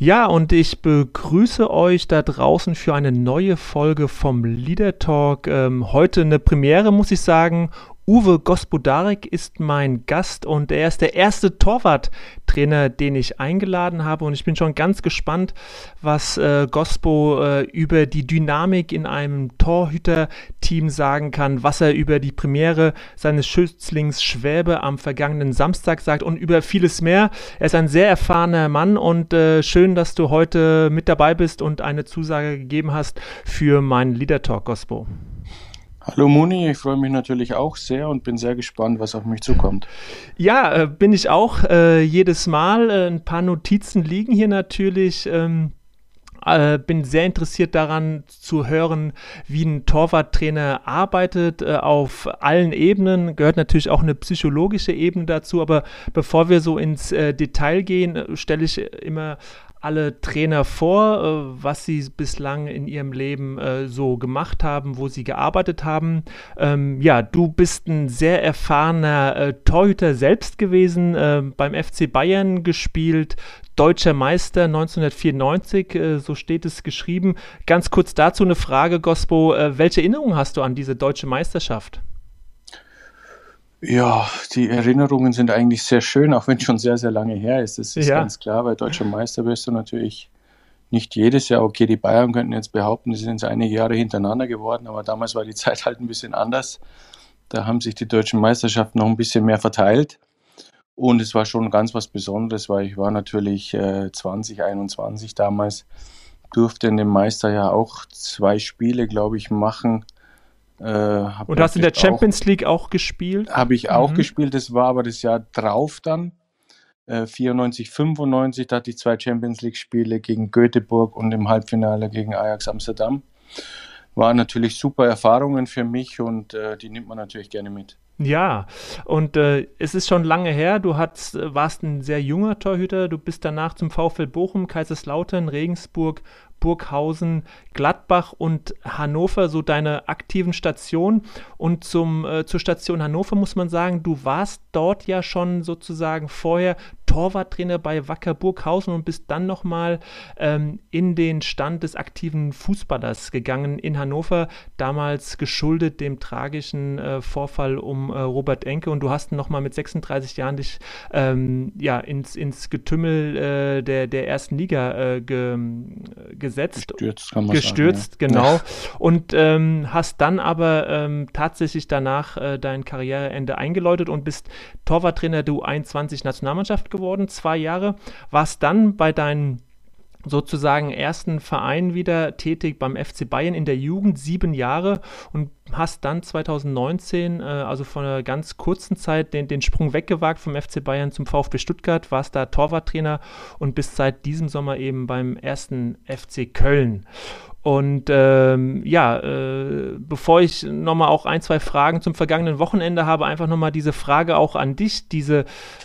Ja, und ich begrüße euch da draußen für eine neue Folge vom Leader Talk. Ähm, heute eine Premiere, muss ich sagen. Uwe Gospodarek ist mein Gast und er ist der erste Torwarttrainer, den ich eingeladen habe. Und ich bin schon ganz gespannt, was äh, Gospo äh, über die Dynamik in einem Torhüter-Team sagen kann, was er über die Premiere seines Schützlings Schwäbe am vergangenen Samstag sagt und über vieles mehr. Er ist ein sehr erfahrener Mann und äh, schön, dass du heute mit dabei bist und eine Zusage gegeben hast für meinen Leader Talk, Gospo. Hallo Muni, ich freue mich natürlich auch sehr und bin sehr gespannt, was auf mich zukommt. Ja, äh, bin ich auch äh, jedes Mal. Äh, ein paar Notizen liegen hier natürlich. Ähm, äh, bin sehr interessiert daran zu hören, wie ein Torwarttrainer arbeitet auf allen Ebenen. Gehört natürlich auch eine psychologische Ebene dazu. Aber bevor wir so ins Detail gehen, stelle ich immer alle Trainer vor, äh, was sie bislang in ihrem Leben äh, so gemacht haben, wo sie gearbeitet haben. Ähm, ja, du bist ein sehr erfahrener äh, Torhüter selbst gewesen, beim FC Bayern gespielt, deutscher Meister 1994, äh, so steht es geschrieben. Ganz kurz dazu eine Frage, Gospo, welche Erinnerungen hast du an diese deutsche Meisterschaft? Ja, die Erinnerungen sind eigentlich sehr schön, auch wenn es schon sehr, sehr lange her ist. Das ist ja. ganz klar, weil deutscher Meister wirst du natürlich nicht jedes Jahr. Okay, die Bayern könnten jetzt behaupten, sie sind jetzt einige Jahre hintereinander geworden, aber damals war die Zeit halt ein bisschen anders. Da haben sich die deutschen Meisterschaften noch ein bisschen mehr verteilt. Und es war schon ganz was Besonderes, weil ich war natürlich äh, 2021 damals, durfte in dem Meisterjahr auch zwei Spiele, glaube ich, machen äh, und hast in der Champions auch, League auch gespielt? Habe ich auch mhm. gespielt, das war aber das Jahr drauf dann. Äh, 94, 95, da hatte ich zwei Champions League-Spiele gegen Göteborg und im Halbfinale gegen Ajax Amsterdam. Waren natürlich super Erfahrungen für mich und äh, die nimmt man natürlich gerne mit. Ja, und äh, es ist schon lange her. Du hast, warst ein sehr junger Torhüter. Du bist danach zum VfL Bochum, Kaiserslautern, Regensburg Burghausen, Gladbach und Hannover so deine aktiven Stationen. Und zum, äh, zur Station Hannover muss man sagen, du warst dort ja schon sozusagen vorher Torwarttrainer bei Wacker Burghausen und bist dann nochmal ähm, in den Stand des aktiven Fußballers gegangen in Hannover, damals geschuldet dem tragischen äh, Vorfall um äh, Robert Enke und du hast nochmal mit 36 Jahren dich ähm, ja, ins, ins Getümmel äh, der, der ersten Liga äh, ge, gesetzt. Gestürzt, kann man Gestürzt, sagen, ja. genau. Ja. Und ähm, hast dann aber ähm, tatsächlich danach äh, dein Karriereende eingeläutet und bist Torwarttrainer der U21 Nationalmannschaft geworden geworden, zwei Jahre, warst dann bei deinen sozusagen ersten Verein wieder tätig beim FC Bayern in der Jugend, sieben Jahre und hast dann 2019, äh, also vor einer ganz kurzen Zeit, den, den Sprung weggewagt vom FC Bayern zum VfB Stuttgart, warst da Torwarttrainer und bist seit diesem Sommer eben beim ersten FC Köln. Und ähm, ja, äh, bevor ich nochmal auch ein, zwei Fragen zum vergangenen Wochenende habe, einfach nochmal diese Frage auch an dich, diese,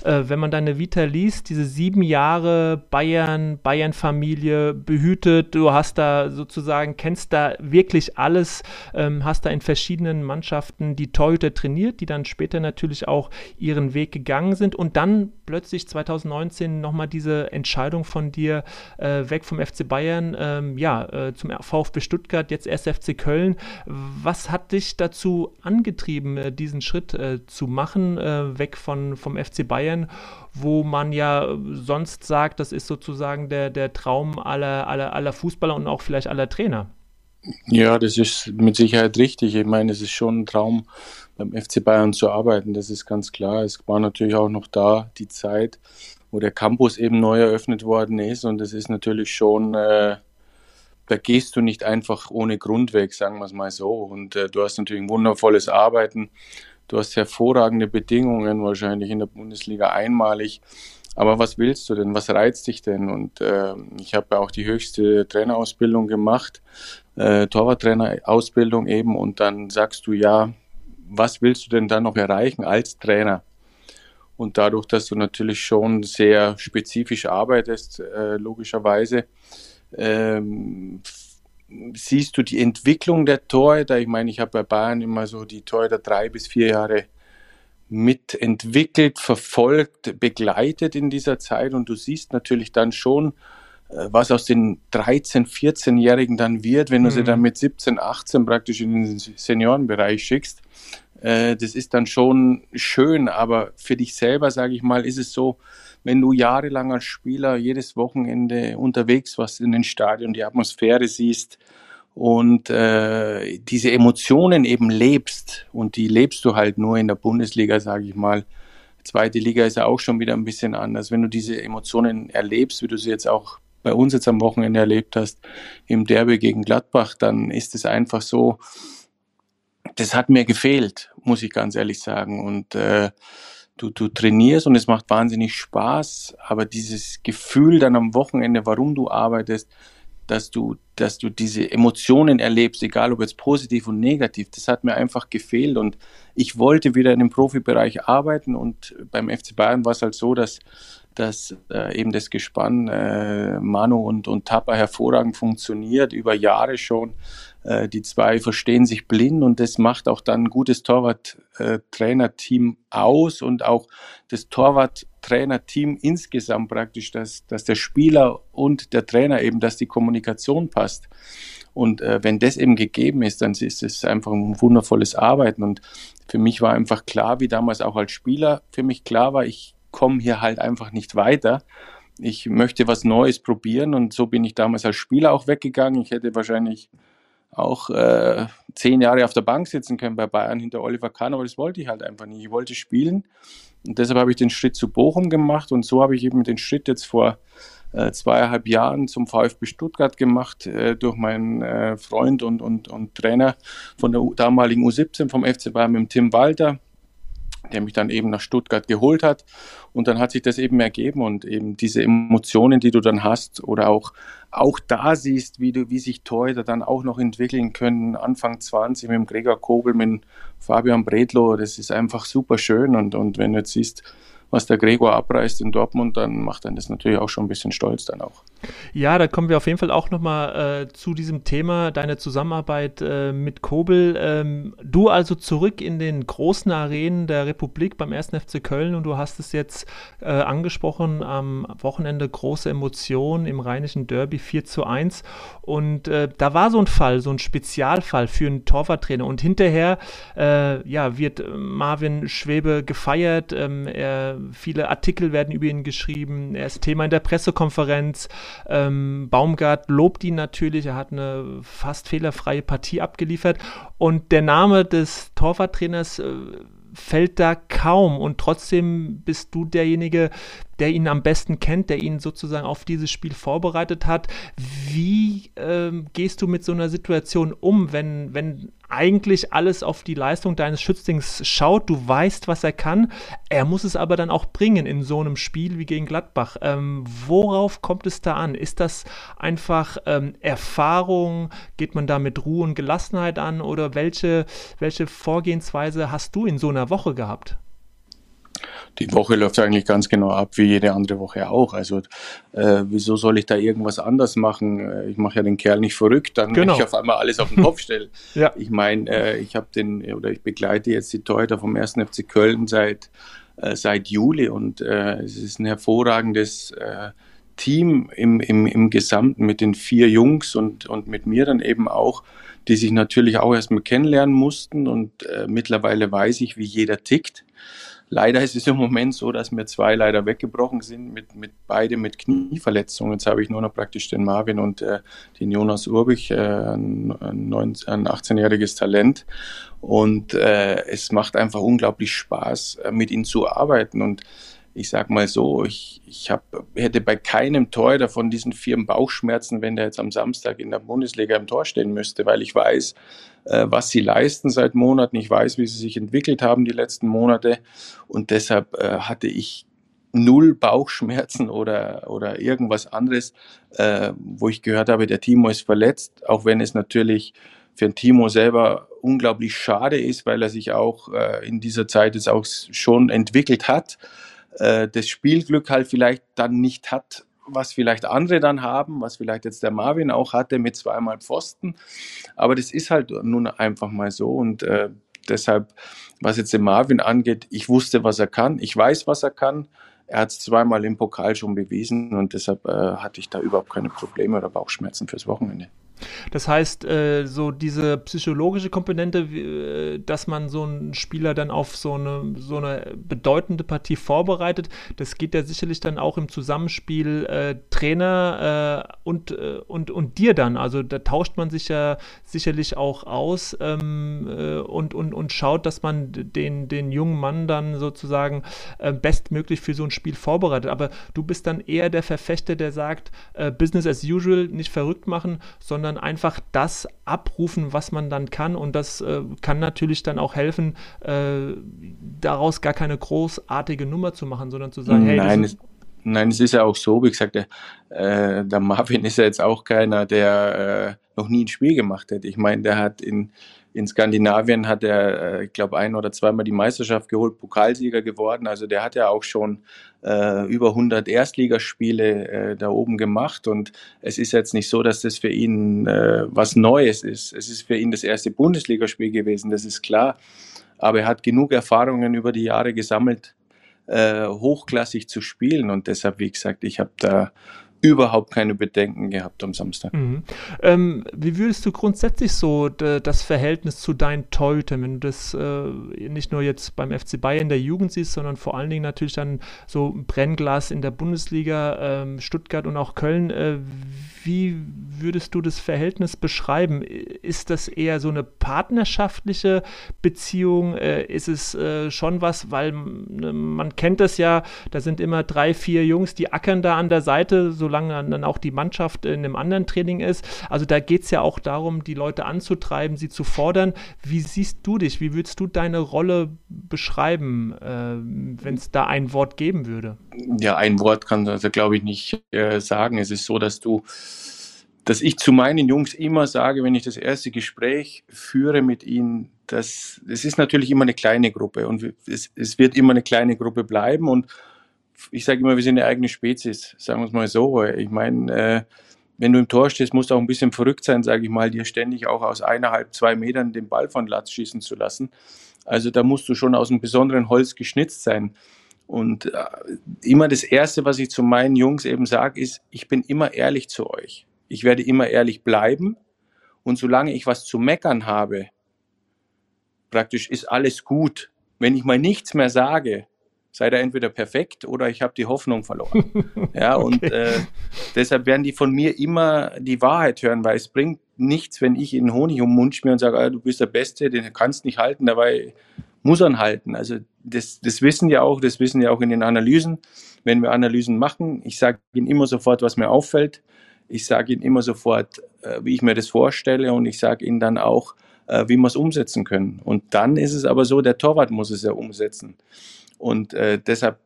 äh, wenn man deine Vita liest, diese sieben Jahre Bayern, Bayern-Familie behütet, du hast da sozusagen, kennst da wirklich alles, ähm, hast da in verschiedenen Mannschaften die Torhüter trainiert, die dann später natürlich auch ihren Weg gegangen sind. Und dann plötzlich 2019 nochmal diese Entscheidung von dir äh, weg vom FC Bayern, ähm, ja, äh, zum VfB Stuttgart, jetzt erst FC Köln. Was hat dich dazu angetrieben, äh, diesen Schritt äh, zu machen, äh, weg von, vom FC Bayern, wo man ja sonst sagt, das ist sozusagen der, der Traum aller, aller, aller Fußballer und auch vielleicht aller Trainer? Ja, das ist mit Sicherheit richtig. Ich meine, es ist schon ein Traum, beim FC Bayern zu arbeiten. Das ist ganz klar. Es war natürlich auch noch da die Zeit, wo der Campus eben neu eröffnet worden ist. Und es ist natürlich schon äh, da gehst du nicht einfach ohne Grund weg, sagen wir es mal so. Und äh, du hast natürlich ein wundervolles Arbeiten. Du hast hervorragende Bedingungen, wahrscheinlich in der Bundesliga einmalig. Aber was willst du denn? Was reizt dich denn? Und äh, ich habe ja auch die höchste Trainerausbildung gemacht, äh, Torwarttrainerausbildung eben. Und dann sagst du, ja, was willst du denn dann noch erreichen als Trainer? Und dadurch, dass du natürlich schon sehr spezifisch arbeitest, äh, logischerweise, ähm, siehst du die Entwicklung der Torhüter. Ich meine, ich habe bei Bayern immer so die Torhüter drei bis vier Jahre mitentwickelt, verfolgt, begleitet in dieser Zeit und du siehst natürlich dann schon, äh, was aus den 13-, 14-Jährigen dann wird, wenn du mhm. sie dann mit 17, 18 praktisch in den Seniorenbereich schickst. Äh, das ist dann schon schön, aber für dich selber, sage ich mal, ist es so, wenn du jahrelang als Spieler jedes Wochenende unterwegs warst in den Stadion, die Atmosphäre siehst, und äh, diese Emotionen eben lebst und die lebst du halt nur in der Bundesliga, sage ich mal. Zweite Liga ist ja auch schon wieder ein bisschen anders. Wenn du diese Emotionen erlebst, wie du sie jetzt auch bei uns jetzt am Wochenende erlebt hast, im Derby gegen Gladbach, dann ist es einfach so, das hat mir gefehlt, muss ich ganz ehrlich sagen. Und äh, du, du trainierst und es macht wahnsinnig Spaß, aber dieses Gefühl dann am Wochenende, warum du arbeitest, dass du, dass du diese Emotionen erlebst, egal ob jetzt positiv und negativ, das hat mir einfach gefehlt und ich wollte wieder in dem Profibereich arbeiten und beim FC Bayern war es halt so, dass, dass äh, eben das Gespann äh, Manu und, und Tapper hervorragend funktioniert, über Jahre schon. Äh, die zwei verstehen sich blind und das macht auch dann ein gutes Torwart-Trainer-Team aus und auch das Torwart-Trainer-Team insgesamt praktisch, dass, dass der Spieler und der Trainer eben, dass die Kommunikation passt. Und äh, wenn das eben gegeben ist, dann ist es einfach ein wundervolles Arbeiten. Und für mich war einfach klar, wie damals auch als Spieler, für mich klar war, ich komme hier halt einfach nicht weiter. Ich möchte was Neues probieren und so bin ich damals als Spieler auch weggegangen. Ich hätte wahrscheinlich auch äh, zehn Jahre auf der Bank sitzen können bei Bayern hinter Oliver Kahn, aber das wollte ich halt einfach nicht. Ich wollte spielen und deshalb habe ich den Schritt zu Bochum gemacht und so habe ich eben den Schritt jetzt vor äh, zweieinhalb Jahren zum VfB Stuttgart gemacht äh, durch meinen äh, Freund und, und, und Trainer von der damaligen U17 vom FC Bayern mit Tim Walter der mich dann eben nach Stuttgart geholt hat. Und dann hat sich das eben ergeben und eben diese Emotionen, die du dann hast oder auch, auch da siehst, wie du, wie sich Torhüter dann auch noch entwickeln können. Anfang 20 mit dem Gregor Kobel, mit Fabian Bredlo, das ist einfach super schön. Und, und wenn du jetzt siehst, was der Gregor abreißt in Dortmund, dann macht dann das natürlich auch schon ein bisschen stolz dann auch. Ja, da kommen wir auf jeden Fall auch nochmal äh, zu diesem Thema, deine Zusammenarbeit äh, mit Kobel. Ähm, du also zurück in den großen Arenen der Republik beim 1. FC Köln und du hast es jetzt äh, angesprochen, am Wochenende große Emotionen im rheinischen Derby 4 zu 1 und äh, da war so ein Fall, so ein Spezialfall für einen Torwarttrainer und hinterher äh, ja, wird Marvin Schwebe gefeiert, ähm, er viele Artikel werden über ihn geschrieben. Er ist Thema in der Pressekonferenz. Ähm, Baumgart lobt ihn natürlich. Er hat eine fast fehlerfreie Partie abgeliefert. Und der Name des Torwarttrainers äh, fällt da kaum und trotzdem bist du derjenige, der ihn am besten kennt, der ihn sozusagen auf dieses Spiel vorbereitet hat. Wie ähm, gehst du mit so einer Situation um, wenn, wenn eigentlich alles auf die Leistung deines Schützlings schaut? Du weißt, was er kann. Er muss es aber dann auch bringen in so einem Spiel wie gegen Gladbach. Ähm, worauf kommt es da an? Ist das einfach ähm, Erfahrung? Geht man da mit Ruhe und Gelassenheit an? Oder welche, welche Vorgehensweise hast du in so einer Woche gehabt? Die Woche läuft eigentlich ganz genau ab, wie jede andere Woche auch. Also äh, wieso soll ich da irgendwas anders machen? Äh, ich mache ja den Kerl nicht verrückt, dann genau. ich auf einmal alles auf den Kopf stelle. ja. Ich meine, äh, ich habe den oder ich begleite jetzt die Torhüter vom 1. FC Köln seit äh, seit Juli und äh, es ist ein hervorragendes äh, Team im, im, im Gesamten mit den vier Jungs und, und mit mir dann eben auch, die sich natürlich auch erstmal kennenlernen mussten und äh, mittlerweile weiß ich, wie jeder tickt. Leider ist es im Moment so, dass mir zwei leider weggebrochen sind, mit, mit beide mit Knieverletzungen. Jetzt habe ich nur noch praktisch den Marvin und äh, den Jonas Urbich, äh, ein, ein, ein 18-jähriges Talent. Und äh, es macht einfach unglaublich Spaß, äh, mit ihnen zu arbeiten. Und ich sag mal so, ich, ich hab, hätte bei keinem Torhüter von diesen vier Bauchschmerzen, wenn der jetzt am Samstag in der Bundesliga im Tor stehen müsste, weil ich weiß, äh, was sie leisten seit Monaten, ich weiß, wie sie sich entwickelt haben die letzten Monate. Und deshalb äh, hatte ich null Bauchschmerzen oder, oder irgendwas anderes, äh, wo ich gehört habe, der Timo ist verletzt, auch wenn es natürlich für den Timo selber unglaublich schade ist, weil er sich auch äh, in dieser Zeit jetzt auch schon entwickelt hat, äh, das Spielglück halt vielleicht dann nicht hat, was vielleicht andere dann haben, was vielleicht jetzt der Marvin auch hatte mit zweimal Pfosten. Aber das ist halt nun einfach mal so und äh, deshalb, was jetzt den Marvin angeht, ich wusste, was er kann, ich weiß, was er kann. Er hat es zweimal im Pokal schon bewiesen und deshalb äh, hatte ich da überhaupt keine Probleme oder Bauchschmerzen fürs Wochenende. Das heißt, äh, so diese psychologische Komponente, äh, dass man so einen Spieler dann auf so eine, so eine bedeutende Partie vorbereitet, das geht ja sicherlich dann auch im Zusammenspiel äh, Trainer äh, und, äh, und, und dir dann. Also da tauscht man sich ja sicherlich auch aus ähm, äh, und, und, und schaut, dass man den, den jungen Mann dann sozusagen bestmöglich für so ein Spiel vorbereitet. Aber du bist dann eher der Verfechter, der sagt, Business as usual, nicht verrückt machen, sondern sondern einfach das abrufen, was man dann kann. Und das äh, kann natürlich dann auch helfen, äh, daraus gar keine großartige Nummer zu machen, sondern zu sagen, hey, Nein, es, Nein, es ist ja auch so, wie gesagt, der, äh, der Marvin ist ja jetzt auch keiner, der äh, noch nie ein Spiel gemacht hat. Ich meine, der hat in, in Skandinavien hat er, äh, ich glaube, ein oder zweimal die Meisterschaft geholt, Pokalsieger geworden. Also der hat ja auch schon äh, über 100 Erstligaspiele äh, da oben gemacht. Und es ist jetzt nicht so, dass das für ihn äh, was Neues ist. Es ist für ihn das erste Bundesligaspiel gewesen, das ist klar. Aber er hat genug Erfahrungen über die Jahre gesammelt, äh, hochklassig zu spielen. Und deshalb, wie gesagt, ich habe da überhaupt keine Bedenken gehabt am Samstag. Mhm. Ähm, wie würdest du grundsätzlich so das Verhältnis zu deinen Torhütern, wenn du das äh, nicht nur jetzt beim FC Bayern in der Jugend siehst, sondern vor allen Dingen natürlich dann so Brennglas in der Bundesliga, ähm, Stuttgart und auch Köln. Äh, wie würdest du das Verhältnis beschreiben? Ist das eher so eine partnerschaftliche Beziehung? Äh, ist es äh, schon was, weil ne, man kennt das ja, da sind immer drei, vier Jungs, die ackern da an der Seite, solange dann auch die Mannschaft in einem anderen Training ist. Also da geht es ja auch darum, die Leute anzutreiben, sie zu fordern. Wie siehst du dich? Wie würdest du deine Rolle beschreiben, äh, wenn es da ein Wort geben würde? Ja, ein Wort kann also, glaube ich, nicht äh, sagen. Es ist so, dass du dass ich zu meinen Jungs immer sage, wenn ich das erste Gespräch führe mit ihnen, dass es ist natürlich immer eine kleine Gruppe und es, es wird immer eine kleine Gruppe bleiben und ich sage immer, wir sind eine eigene Spezies, sagen wir es mal so. Ich meine, äh, wenn du im Tor stehst, musst du auch ein bisschen verrückt sein, sage ich mal, dir ständig auch aus eineinhalb, zwei Metern den Ball von Latz schießen zu lassen. Also da musst du schon aus einem besonderen Holz geschnitzt sein. Und äh, immer das Erste, was ich zu meinen Jungs eben sage, ist, ich bin immer ehrlich zu euch. Ich werde immer ehrlich bleiben. Und solange ich was zu meckern habe, praktisch ist alles gut. Wenn ich mal nichts mehr sage, seid ihr entweder perfekt oder ich habe die Hoffnung verloren. ja, okay. und äh, deshalb werden die von mir immer die Wahrheit hören, weil es bringt nichts, wenn ich in Honig um den Mund schmier und sage, ah, du bist der Beste, den kannst nicht halten, dabei muss er halten. Also das, das wissen ja auch, das wissen ja auch in den Analysen, wenn wir Analysen machen. Ich sage ihnen immer sofort, was mir auffällt. Ich sage ihnen immer sofort, äh, wie ich mir das vorstelle und ich sage ihnen dann auch, äh, wie wir es umsetzen können. Und dann ist es aber so, der Torwart muss es ja umsetzen. Und äh, deshalb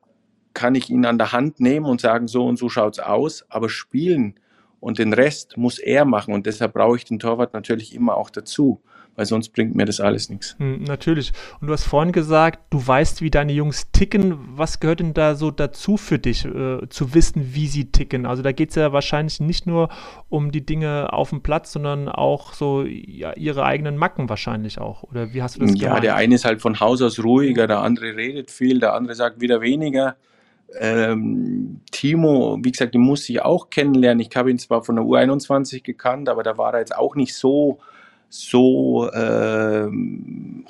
kann ich ihn an der Hand nehmen und sagen, so und so schaut es aus, aber spielen und den Rest muss er machen. Und deshalb brauche ich den Torwart natürlich immer auch dazu weil sonst bringt mir das alles nichts. Hm, natürlich. Und du hast vorhin gesagt, du weißt, wie deine Jungs ticken. Was gehört denn da so dazu für dich, äh, zu wissen, wie sie ticken? Also da geht es ja wahrscheinlich nicht nur um die Dinge auf dem Platz, sondern auch so ja, ihre eigenen Macken wahrscheinlich auch. Oder wie hast du das Ja, gemeint? der eine ist halt von Haus aus ruhiger, der andere redet viel, der andere sagt wieder weniger. Ähm, Timo, wie gesagt, den muss ich auch kennenlernen. Ich habe ihn zwar von der U21 gekannt, aber da war er jetzt auch nicht so so äh,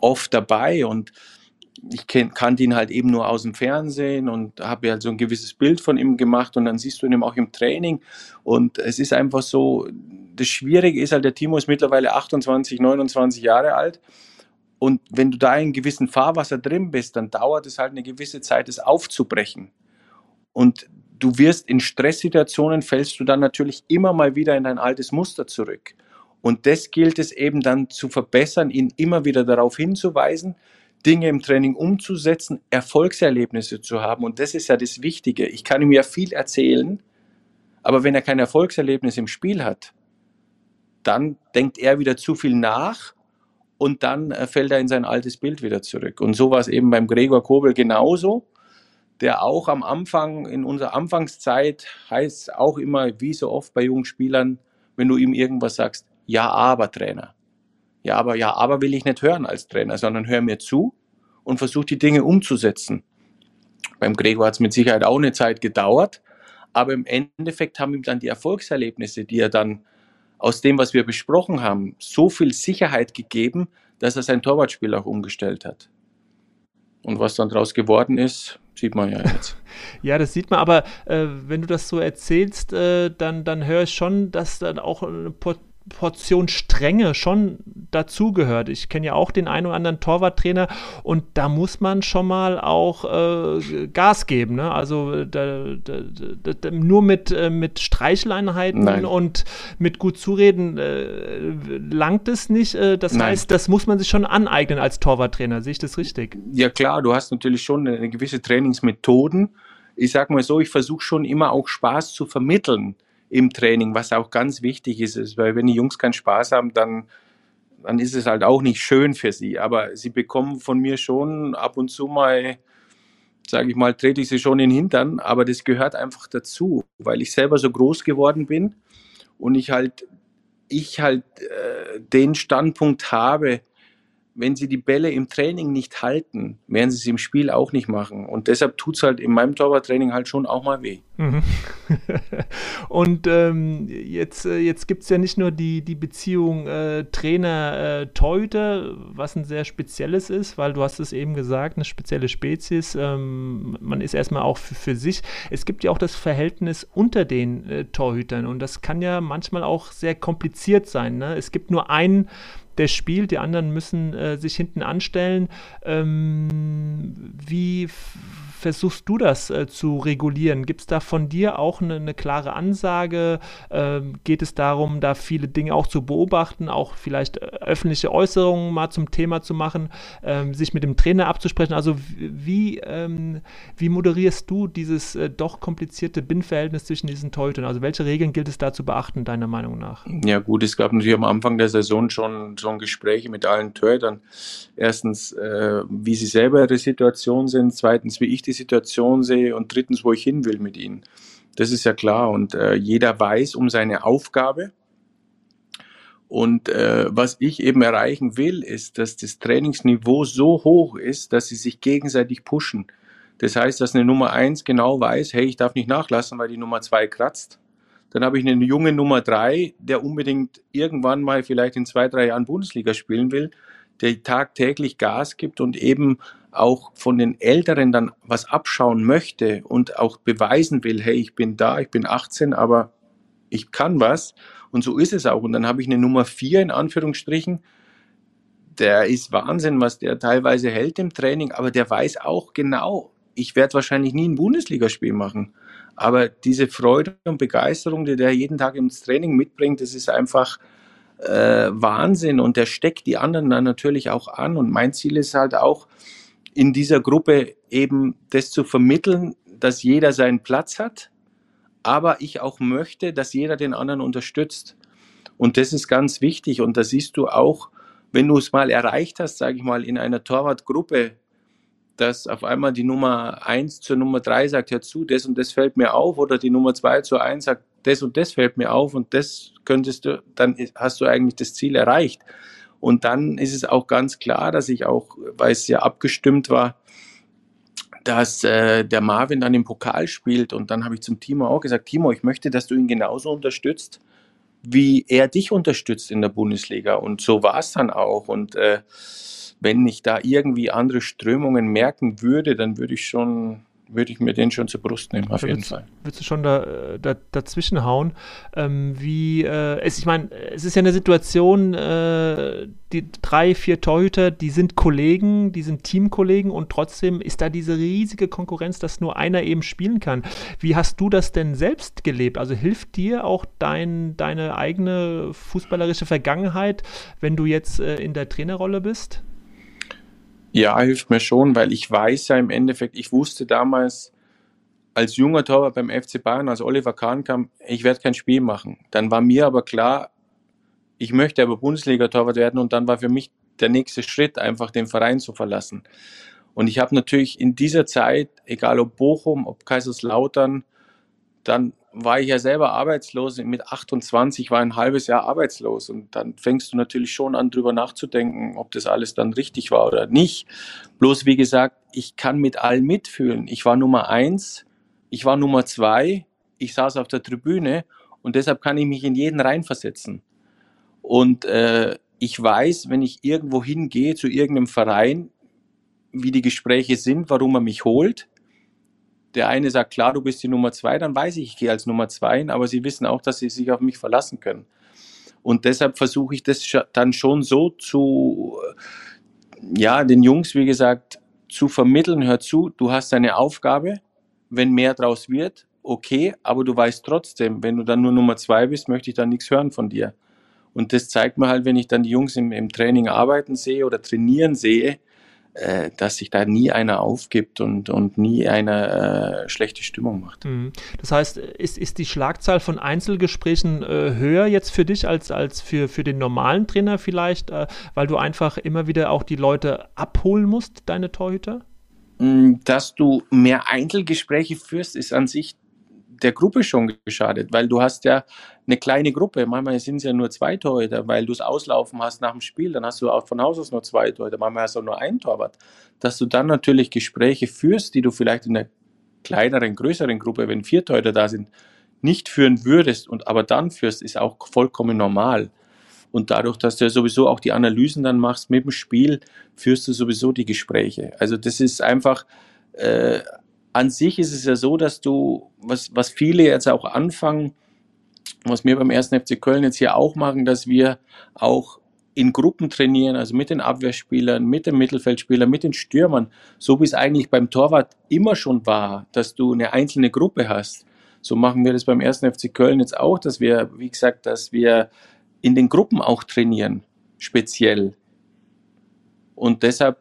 oft dabei und ich kannte ihn halt eben nur aus dem Fernsehen und habe halt so ein gewisses Bild von ihm gemacht und dann siehst du ihn auch im Training und es ist einfach so, das Schwierige ist halt, der Timo ist mittlerweile 28, 29 Jahre alt und wenn du da in gewissen Fahrwasser drin bist, dann dauert es halt eine gewisse Zeit, es aufzubrechen und du wirst in Stresssituationen, fällst du dann natürlich immer mal wieder in dein altes Muster zurück und das gilt es eben dann zu verbessern, ihn immer wieder darauf hinzuweisen, Dinge im Training umzusetzen, Erfolgserlebnisse zu haben. Und das ist ja das Wichtige. Ich kann ihm ja viel erzählen, aber wenn er kein Erfolgserlebnis im Spiel hat, dann denkt er wieder zu viel nach und dann äh, fällt er in sein altes Bild wieder zurück. Und so war es eben beim Gregor Kobel genauso, der auch am Anfang, in unserer Anfangszeit, heißt auch immer, wie so oft bei jungen Spielern, wenn du ihm irgendwas sagst, ja, aber Trainer. Ja, aber, ja, aber will ich nicht hören als Trainer, sondern hör mir zu und versuch die Dinge umzusetzen. Beim Gregor hat es mit Sicherheit auch eine Zeit gedauert, aber im Endeffekt haben ihm dann die Erfolgserlebnisse, die er dann aus dem, was wir besprochen haben, so viel Sicherheit gegeben, dass er sein Torwartspiel auch umgestellt hat. Und was dann daraus geworden ist, sieht man ja jetzt. ja, das sieht man, aber äh, wenn du das so erzählst, äh, dann, dann höre ich schon, dass dann auch eine Portion Strenge schon dazugehört. Ich kenne ja auch den einen oder anderen Torwarttrainer und da muss man schon mal auch äh, Gas geben. Ne? Also da, da, da, nur mit, äh, mit Streicheleinheiten Nein. und mit gut zureden äh, langt es nicht. Äh, das Nein. heißt, das muss man sich schon aneignen als Torwarttrainer. Sehe ich das richtig? Ja klar, du hast natürlich schon eine gewisse Trainingsmethoden. Ich sage mal so, ich versuche schon immer auch Spaß zu vermitteln im Training, was auch ganz wichtig ist, ist, weil wenn die Jungs keinen Spaß haben, dann, dann ist es halt auch nicht schön für sie. Aber sie bekommen von mir schon ab und zu mal, sage ich mal, trete ich sie schon in den Hintern, aber das gehört einfach dazu, weil ich selber so groß geworden bin und ich halt, ich halt äh, den Standpunkt habe, wenn sie die Bälle im Training nicht halten, werden sie es im Spiel auch nicht machen. Und deshalb tut es halt in meinem Torwarttraining halt schon auch mal weh. Mhm. und ähm, jetzt, äh, jetzt gibt es ja nicht nur die, die Beziehung äh, Trainer-Torhüter, äh, was ein sehr spezielles ist, weil du hast es eben gesagt, eine spezielle Spezies. Ähm, man ist erstmal auch für, für, sich. Es gibt ja auch das Verhältnis unter den äh, Torhütern und das kann ja manchmal auch sehr kompliziert sein. Ne? Es gibt nur einen der spielt, die anderen müssen äh, sich hinten anstellen. Ähm, wie versuchst du das äh, zu regulieren? Gibt es da von dir auch eine, eine klare Ansage? Ähm, geht es darum, da viele Dinge auch zu beobachten, auch vielleicht äh, öffentliche Äußerungen mal zum Thema zu machen, ähm, sich mit dem Trainer abzusprechen? Also wie, ähm, wie moderierst du dieses äh, doch komplizierte Binnenverhältnis zwischen diesen Torhütern? Also welche Regeln gilt es da zu beachten, deiner Meinung nach? Ja gut, es gab natürlich am Anfang der Saison schon, schon Gespräche mit allen Torhütern. Erstens, äh, wie sie selber ihre Situation sind. Zweitens, wie ich die Situation sehe und drittens, wo ich hin will mit ihnen. Das ist ja klar und äh, jeder weiß um seine Aufgabe. Und äh, was ich eben erreichen will, ist, dass das Trainingsniveau so hoch ist, dass sie sich gegenseitig pushen. Das heißt, dass eine Nummer eins genau weiß, hey, ich darf nicht nachlassen, weil die Nummer zwei kratzt. Dann habe ich eine junge Nummer drei, der unbedingt irgendwann mal vielleicht in zwei, drei Jahren Bundesliga spielen will, der tagtäglich Gas gibt und eben auch von den Älteren dann was abschauen möchte und auch beweisen will, hey, ich bin da, ich bin 18, aber ich kann was. Und so ist es auch. Und dann habe ich eine Nummer 4 in Anführungsstrichen. Der ist Wahnsinn, was der teilweise hält im Training, aber der weiß auch genau, ich werde wahrscheinlich nie ein Bundesligaspiel machen. Aber diese Freude und Begeisterung, die der jeden Tag ins Training mitbringt, das ist einfach äh, Wahnsinn. Und der steckt die anderen dann natürlich auch an. Und mein Ziel ist halt auch, in dieser Gruppe eben das zu vermitteln, dass jeder seinen Platz hat, aber ich auch möchte, dass jeder den anderen unterstützt. Und das ist ganz wichtig. Und da siehst du auch, wenn du es mal erreicht hast, sage ich mal, in einer Torwartgruppe, dass auf einmal die Nummer 1 zur Nummer 3 sagt, hör zu, das und das fällt mir auf, oder die Nummer 2 zur 1 sagt, das und das fällt mir auf und das könntest du, dann hast du eigentlich das Ziel erreicht. Und dann ist es auch ganz klar, dass ich auch, weil es ja abgestimmt war, dass äh, der Marvin dann im Pokal spielt. Und dann habe ich zum Timo auch gesagt, Timo, ich möchte, dass du ihn genauso unterstützt, wie er dich unterstützt in der Bundesliga. Und so war es dann auch. Und äh, wenn ich da irgendwie andere Strömungen merken würde, dann würde ich schon würde ich mir den schon zur Brust nehmen, auf jeden Fall. Würdest du schon da, äh, da, dazwischen hauen? Ähm, wie, äh, es, ich meine, es ist ja eine Situation, äh, die drei, vier Torhüter, die sind Kollegen, die sind Teamkollegen und trotzdem ist da diese riesige Konkurrenz, dass nur einer eben spielen kann. Wie hast du das denn selbst gelebt? Also hilft dir auch dein, deine eigene fußballerische Vergangenheit, wenn du jetzt äh, in der Trainerrolle bist? Ja, hilft mir schon, weil ich weiß ja im Endeffekt, ich wusste damals als junger Torwart beim FC Bayern, als Oliver Kahn kam, ich werde kein Spiel machen. Dann war mir aber klar, ich möchte aber Bundesliga-Torwart werden und dann war für mich der nächste Schritt, einfach den Verein zu verlassen. Und ich habe natürlich in dieser Zeit, egal ob Bochum, ob Kaiserslautern, dann war ich ja selber arbeitslos. Mit 28 war ein halbes Jahr arbeitslos. Und dann fängst du natürlich schon an, drüber nachzudenken, ob das alles dann richtig war oder nicht. Bloß wie gesagt, ich kann mit allen mitfühlen. Ich war Nummer eins, ich war Nummer zwei, ich saß auf der Tribüne und deshalb kann ich mich in jeden reinversetzen. Und äh, ich weiß, wenn ich irgendwo hingehe zu irgendeinem Verein, wie die Gespräche sind, warum er mich holt der eine sagt, klar, du bist die Nummer zwei, dann weiß ich, ich gehe als Nummer zwei, aber sie wissen auch, dass sie sich auf mich verlassen können. Und deshalb versuche ich das dann schon so zu, ja, den Jungs, wie gesagt, zu vermitteln, hör zu, du hast deine Aufgabe, wenn mehr draus wird, okay, aber du weißt trotzdem, wenn du dann nur Nummer zwei bist, möchte ich dann nichts hören von dir. Und das zeigt mir halt, wenn ich dann die Jungs im, im Training arbeiten sehe oder trainieren sehe, äh, dass sich da nie einer aufgibt und, und nie einer äh, schlechte Stimmung macht. Mhm. Das heißt, ist, ist die Schlagzahl von Einzelgesprächen äh, höher jetzt für dich als, als für, für den normalen Trainer vielleicht, äh, weil du einfach immer wieder auch die Leute abholen musst, deine Torhüter? Mm, dass du mehr Einzelgespräche führst, ist an sich der Gruppe schon geschadet, weil du hast ja eine kleine Gruppe. Manchmal sind es ja nur zwei Torhüter, weil du es auslaufen hast nach dem Spiel. Dann hast du auch von Haus aus nur zwei Torhüter. Manchmal hast du auch nur einen Torwart. Dass du dann natürlich Gespräche führst, die du vielleicht in einer kleineren, größeren Gruppe, wenn vier Torhüter da sind, nicht führen würdest und aber dann führst, ist auch vollkommen normal. Und dadurch, dass du ja sowieso auch die Analysen dann machst mit dem Spiel, führst du sowieso die Gespräche. Also das ist einfach äh, an sich ist es ja so, dass du, was, was viele jetzt auch anfangen, was wir beim 1. FC Köln jetzt hier auch machen, dass wir auch in Gruppen trainieren, also mit den Abwehrspielern, mit den Mittelfeldspielern, mit den Stürmern, so wie es eigentlich beim Torwart immer schon war, dass du eine einzelne Gruppe hast. So machen wir das beim 1. FC Köln jetzt auch, dass wir, wie gesagt, dass wir in den Gruppen auch trainieren, speziell. Und deshalb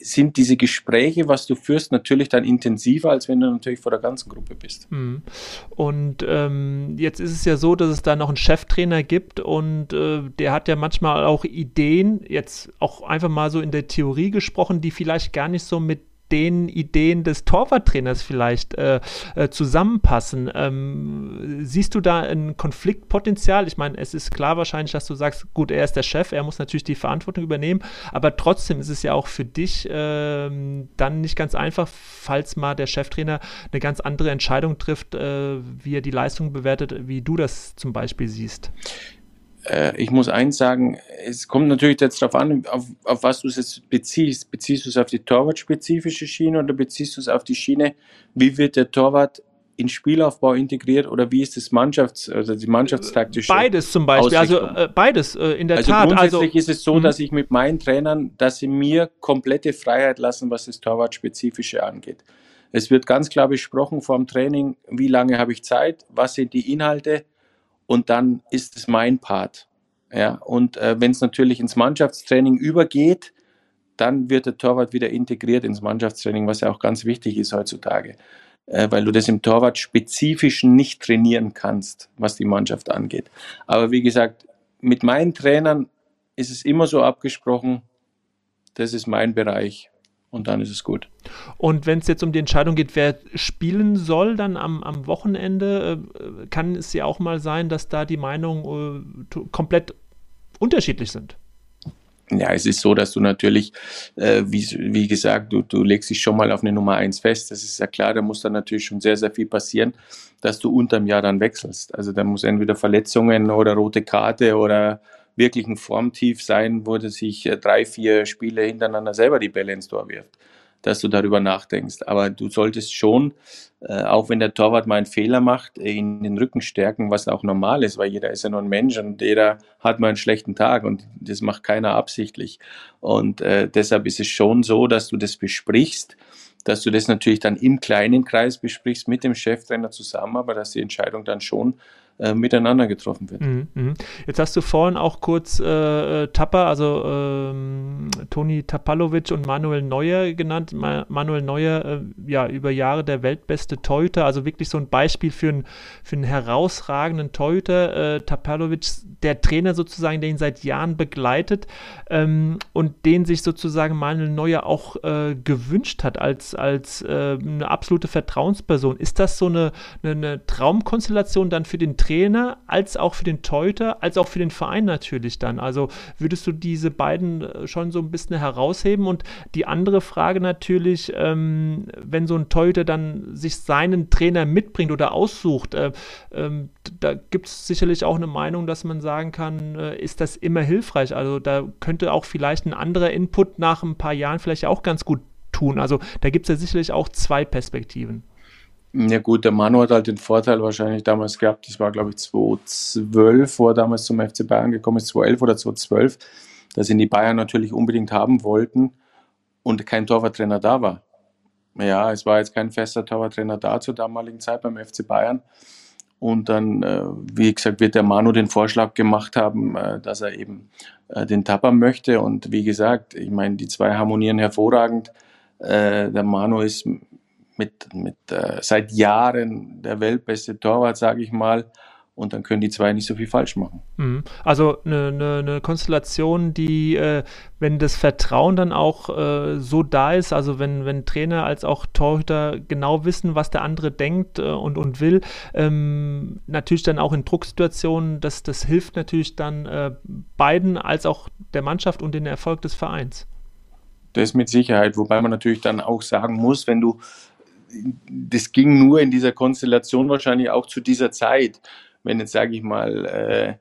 sind diese Gespräche, was du führst, natürlich dann intensiver, als wenn du natürlich vor der ganzen Gruppe bist. Mhm. Und ähm, jetzt ist es ja so, dass es da noch einen Cheftrainer gibt und äh, der hat ja manchmal auch Ideen, jetzt auch einfach mal so in der Theorie gesprochen, die vielleicht gar nicht so mit den Ideen des Torwarttrainers vielleicht äh, äh, zusammenpassen. Ähm, siehst du da ein Konfliktpotenzial? Ich meine, es ist klar wahrscheinlich, dass du sagst, gut, er ist der Chef, er muss natürlich die Verantwortung übernehmen, aber trotzdem ist es ja auch für dich ähm, dann nicht ganz einfach, falls mal der Cheftrainer eine ganz andere Entscheidung trifft, äh, wie er die Leistung bewertet, wie du das zum Beispiel siehst äh, ich muss eins sagen, es kommt natürlich jetzt darauf an, auf, auf was du es jetzt beziehst. Beziehst du es auf die Torwart-spezifische Schiene oder beziehst du es auf die Schiene, wie wird der Torwart in Spielaufbau integriert oder wie ist das Mannschafts-, also die Mannschaftstaktische? Beides zum Beispiel, also äh, beides äh, in der also Tat. Grundsätzlich also, ist es so, mhm. dass ich mit meinen Trainern, dass sie mir komplette Freiheit lassen, was das Torwart-spezifische angeht. Es wird ganz klar besprochen vor dem Training, wie lange habe ich Zeit, was sind die Inhalte, und dann ist es mein Part. Ja, und äh, wenn es natürlich ins Mannschaftstraining übergeht, dann wird der Torwart wieder integriert ins Mannschaftstraining, was ja auch ganz wichtig ist heutzutage, äh, weil du das im Torwart spezifisch nicht trainieren kannst, was die Mannschaft angeht. Aber wie gesagt, mit meinen Trainern ist es immer so abgesprochen, das ist mein Bereich und dann ist es gut. Und wenn es jetzt um die Entscheidung geht, wer spielen soll, dann am, am Wochenende, äh, kann es ja auch mal sein, dass da die Meinungen äh, komplett unterschiedlich sind. Ja, es ist so, dass du natürlich, äh, wie, wie gesagt, du, du legst dich schon mal auf eine Nummer 1 fest. Das ist ja klar, da muss dann natürlich schon sehr, sehr viel passieren, dass du unterm Jahr dann wechselst. Also da muss entweder Verletzungen oder rote Karte oder wirklich ein Formtief sein, wo er sich äh, drei, vier Spiele hintereinander selber die Bälle ins Tor wirft, dass du darüber nachdenkst. Aber du solltest schon, äh, auch wenn der Torwart mal einen Fehler macht, in den Rücken stärken, was auch normal ist, weil jeder ist ja nur ein Mensch und jeder hat mal einen schlechten Tag und das macht keiner absichtlich. Und äh, deshalb ist es schon so, dass du das besprichst, dass du das natürlich dann im kleinen Kreis besprichst mit dem Cheftrainer zusammen, aber dass die Entscheidung dann schon äh, miteinander getroffen wird. Mhm, mhm. Jetzt hast du vorhin auch kurz äh, äh Tapper, also ähm, Toni Tapalovic und Manuel Neuer genannt. Ma Manuel Neuer, äh, ja, über Jahre der weltbeste Torhüter, also wirklich so ein Beispiel für, ein, für einen herausragenden Torhüter. Äh, Tapalovic, der Trainer sozusagen, der ihn seit Jahren begleitet ähm, und den sich sozusagen Manuel Neuer auch äh, gewünscht hat als, als eine absolute Vertrauensperson. Ist das so eine, eine, eine Traumkonstellation dann für den Trainer? Trainer als auch für den Teuter, als auch für den Verein natürlich dann. Also würdest du diese beiden äh, schon so ein bisschen herausheben? Und die andere Frage natürlich, ähm, wenn so ein Teuter dann sich seinen Trainer mitbringt oder aussucht, äh, ähm, da gibt es sicherlich auch eine Meinung, dass man sagen kann, äh, ist das immer hilfreich? Also da könnte auch vielleicht ein anderer Input nach ein paar Jahren vielleicht auch ganz gut tun. Also da gibt es ja sicherlich auch zwei Perspektiven. Ja gut, der Manu hat halt den Vorteil wahrscheinlich damals gehabt, das war glaube ich 2012, wo er damals zum FC Bayern gekommen ist, 2011 oder 2012, dass ihn die Bayern natürlich unbedingt haben wollten und kein Torwarttrainer da war. Ja, es war jetzt kein fester Torwarttrainer da zur damaligen Zeit beim FC Bayern. Und dann, äh, wie gesagt, wird der Manu den Vorschlag gemacht haben, äh, dass er eben äh, den Tapper möchte. Und wie gesagt, ich meine, die zwei harmonieren hervorragend. Der Manu ist mit, mit äh, seit Jahren der weltbeste Torwart, sage ich mal. Und dann können die zwei nicht so viel falsch machen. Mhm. Also eine, eine, eine, Konstellation, die, äh, wenn das Vertrauen dann auch äh, so da ist, also wenn, wenn Trainer als auch Torhüter genau wissen, was der andere denkt äh, und, und will, ähm, natürlich dann auch in Drucksituationen, das, das hilft natürlich dann äh, beiden als auch der Mannschaft und den Erfolg des Vereins. Das mit Sicherheit, wobei man natürlich dann auch sagen muss, wenn du das ging nur in dieser Konstellation wahrscheinlich auch zu dieser Zeit. Wenn jetzt, sage ich mal, äh,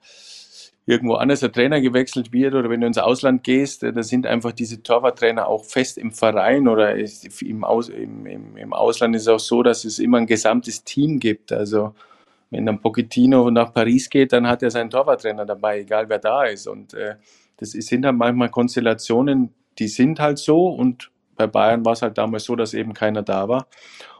irgendwo anders der Trainer gewechselt wird oder wenn du ins Ausland gehst, äh, da sind einfach diese Torwarttrainer auch fest im Verein oder im, Aus, im, im, im, Ausland ist es auch so, dass es immer ein gesamtes Team gibt. Also wenn dann Pochettino nach Paris geht, dann hat er seinen Torwarttrainer dabei, egal wer da ist. Und äh, das sind dann manchmal Konstellationen, die sind halt so und bei Bayern war es halt damals so, dass eben keiner da war.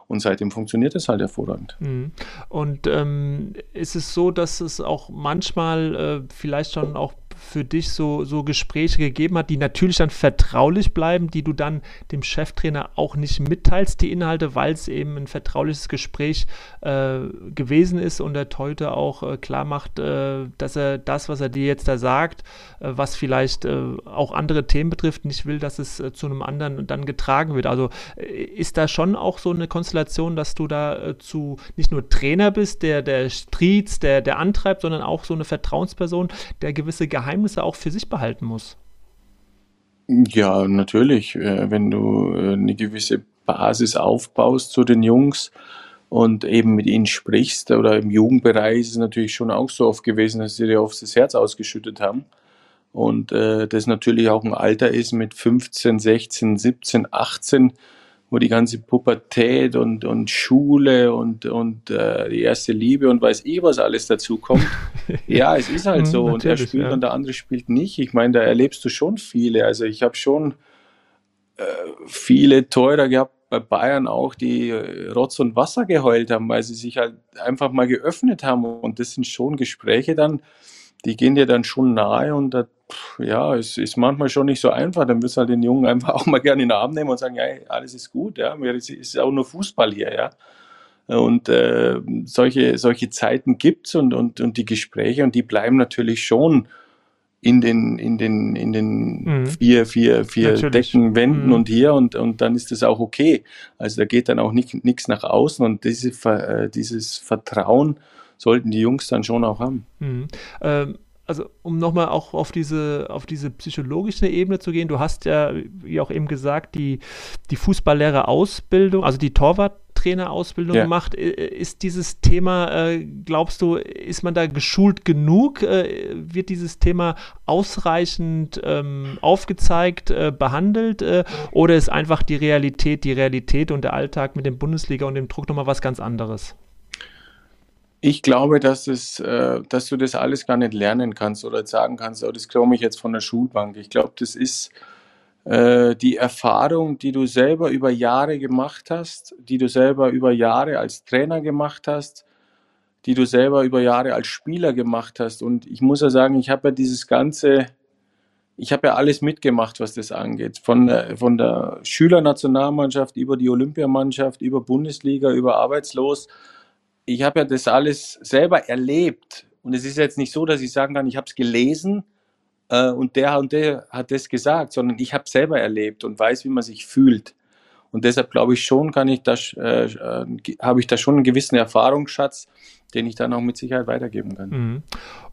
Und seitdem funktioniert es halt hervorragend. Mhm. Und ähm, ist es so, dass es auch manchmal äh, vielleicht schon auch für dich so, so Gespräche gegeben hat, die natürlich dann vertraulich bleiben, die du dann dem Cheftrainer auch nicht mitteilst, die Inhalte, weil es eben ein vertrauliches Gespräch äh, gewesen ist und der Teute auch äh, klar macht, äh, dass er das, was er dir jetzt da sagt, äh, was vielleicht äh, auch andere Themen betrifft, nicht will, dass es äh, zu einem anderen dann getragen wird. Also ist da schon auch so eine Konstellation, dass du da zu nicht nur Trainer bist, der, der Streets, der, der antreibt, sondern auch so eine Vertrauensperson, der gewisse Geheimnisse Geheimnisse auch für sich behalten muss. Ja, natürlich. Äh, wenn du äh, eine gewisse Basis aufbaust zu den Jungs und eben mit ihnen sprichst, oder im Jugendbereich ist es natürlich schon auch so oft gewesen, dass sie dir oft das Herz ausgeschüttet haben. Und äh, das natürlich auch ein Alter ist mit 15, 16, 17, 18, wo die ganze Pubertät und, und Schule und, und äh, die erste Liebe und weiß ich was alles dazu kommt. ja, es ist halt so. und er spielt ja. und der andere spielt nicht. Ich meine, da erlebst du schon viele. Also ich habe schon äh, viele Teurer gehabt bei Bayern auch, die äh, Rotz und Wasser geheult haben, weil sie sich halt einfach mal geöffnet haben. Und das sind schon Gespräche dann, die gehen dir dann schon nahe und da ja, es ist manchmal schon nicht so einfach. Dann du halt den Jungen einfach auch mal gerne in den Arm nehmen und sagen, ja, alles ist gut, ja, es ist auch nur Fußball hier, ja. Und äh, solche, solche Zeiten gibt's und, und, und die Gespräche und die bleiben natürlich schon in den, in den, in den mhm. vier, vier, vier natürlich. Decken, Wänden mhm. und hier und, und dann ist das auch okay. Also da geht dann auch nichts nach außen und diese, äh, dieses Vertrauen sollten die Jungs dann schon auch haben. Mhm. Ähm also um nochmal auch auf diese, auf diese psychologische Ebene zu gehen, du hast ja, wie auch eben gesagt, die, die Fußballlehrerausbildung, also die Torwarttrainerausbildung ja. gemacht. Ist dieses Thema, äh, glaubst du, ist man da geschult genug? Äh, wird dieses Thema ausreichend ähm, aufgezeigt, äh, behandelt? Oder ist einfach die Realität, die Realität und der Alltag mit dem Bundesliga und dem Druck nochmal was ganz anderes? Ich glaube, dass, es, äh, dass du das alles gar nicht lernen kannst oder sagen kannst, oh, das komme ich jetzt von der Schulbank. Ich glaube, das ist äh, die Erfahrung, die du selber über Jahre gemacht hast, die du selber über Jahre als Trainer gemacht hast, die du selber über Jahre als Spieler gemacht hast. Und ich muss ja sagen, ich habe ja dieses ganze, ich habe ja alles mitgemacht, was das angeht. Von der, von der Schülernationalmannschaft über die Olympiamannschaft, über Bundesliga, über Arbeitslos. Ich habe ja das alles selber erlebt. Und es ist jetzt nicht so, dass ich sagen kann, ich habe es gelesen äh, und der und der hat das gesagt, sondern ich habe es selber erlebt und weiß, wie man sich fühlt. Und deshalb glaube ich schon, kann ich das, äh, äh, habe ich da schon einen gewissen Erfahrungsschatz, den ich dann auch mit Sicherheit weitergeben kann. Mhm.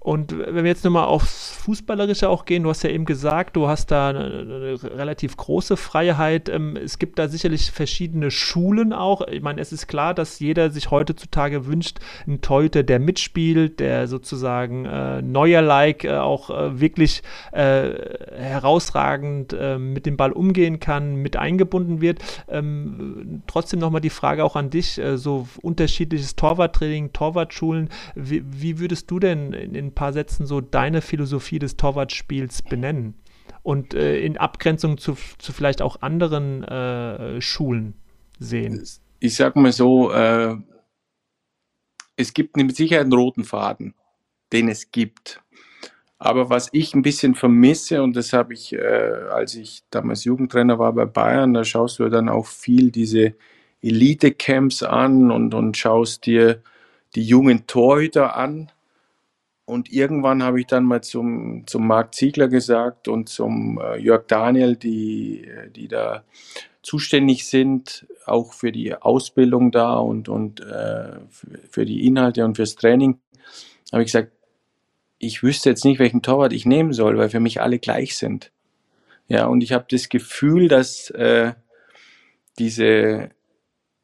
Und wenn wir jetzt nochmal aufs Fußballerische auch gehen, du hast ja eben gesagt, du hast da eine, eine relativ große Freiheit. Ähm, es gibt da sicherlich verschiedene Schulen auch. Ich meine, es ist klar, dass jeder sich heutzutage wünscht, einen Teute, der mitspielt, der sozusagen äh, neuer-like äh, auch äh, wirklich äh, herausragend äh, mit dem Ball umgehen kann, mit eingebunden wird. Ähm, trotzdem nochmal die Frage auch an dich, äh, so unterschiedliches Torwarttraining, Torwartschulen. Wie, wie würdest du denn in, in paar Sätzen so deine Philosophie des Torwartspiels benennen? Und äh, in Abgrenzung zu, zu vielleicht auch anderen äh, Schulen sehen? Ich sag mal so, äh, es gibt mit Sicherheit einen roten Faden, den es gibt. Aber was ich ein bisschen vermisse, und das habe ich, äh, als ich damals Jugendtrainer war bei Bayern, da schaust du dann auch viel diese Elite-Camps an und, und schaust dir die jungen Torhüter an. Und irgendwann habe ich dann mal zum, zum Marc Ziegler gesagt und zum äh, Jörg Daniel, die, die da zuständig sind, auch für die Ausbildung da und, und äh, für die Inhalte und fürs Training, habe ich gesagt, ich wüsste jetzt nicht, welchen Torwart ich nehmen soll, weil für mich alle gleich sind. Ja, und ich habe das Gefühl, dass äh, diese,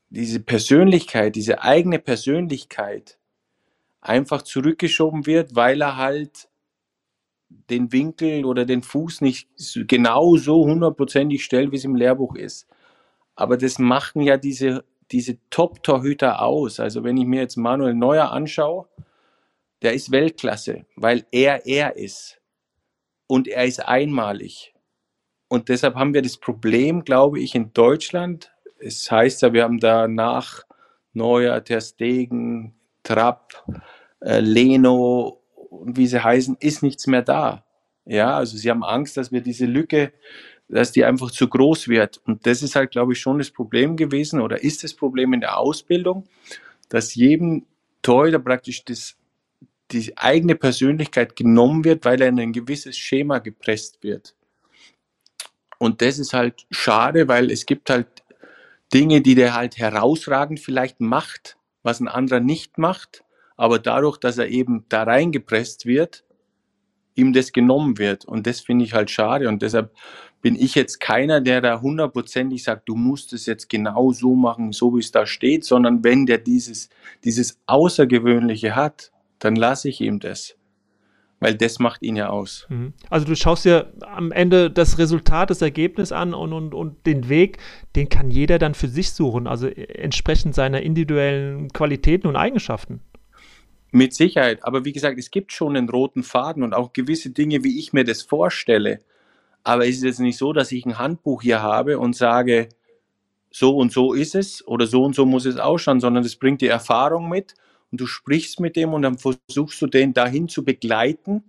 diese Persönlichkeit, diese eigene Persönlichkeit, einfach zurückgeschoben wird, weil er halt den Winkel oder den Fuß nicht genau so hundertprozentig stellt, wie es im Lehrbuch ist. Aber das machen ja diese, diese Top-Torhüter aus. Also wenn ich mir jetzt Manuel Neuer anschaue, der ist Weltklasse, weil er er ist. Und er ist einmalig. Und deshalb haben wir das Problem, glaube ich, in Deutschland. Es heißt ja, wir haben da nach Neuer, Ter Stegen, Trapp, äh, Leno und wie sie heißen, ist nichts mehr da. Ja, also sie haben Angst, dass wir diese Lücke, dass die einfach zu groß wird. Und das ist halt, glaube ich, schon das Problem gewesen oder ist das Problem in der Ausbildung, dass jedem Torhüter praktisch das, die eigene Persönlichkeit genommen wird, weil er in ein gewisses Schema gepresst wird. Und das ist halt schade, weil es gibt halt Dinge, die der halt herausragend vielleicht macht, was ein anderer nicht macht, aber dadurch, dass er eben da reingepresst wird, ihm das genommen wird. Und das finde ich halt schade. Und deshalb bin ich jetzt keiner, der da hundertprozentig sagt, du musst es jetzt genau so machen, so wie es da steht, sondern wenn der dieses, dieses Außergewöhnliche hat, dann lasse ich ihm das. Weil das macht ihn ja aus. Mhm. Also du schaust dir am Ende das Resultat, das Ergebnis an und, und, und den Weg, den kann jeder dann für sich suchen, also entsprechend seiner individuellen Qualitäten und Eigenschaften. Mit Sicherheit. Aber wie gesagt, es gibt schon einen roten Faden und auch gewisse Dinge, wie ich mir das vorstelle. Aber es ist jetzt nicht so, dass ich ein Handbuch hier habe und sage, so und so ist es oder so und so muss es ausschauen, sondern das bringt die Erfahrung mit und du sprichst mit dem und dann versuchst du den dahin zu begleiten,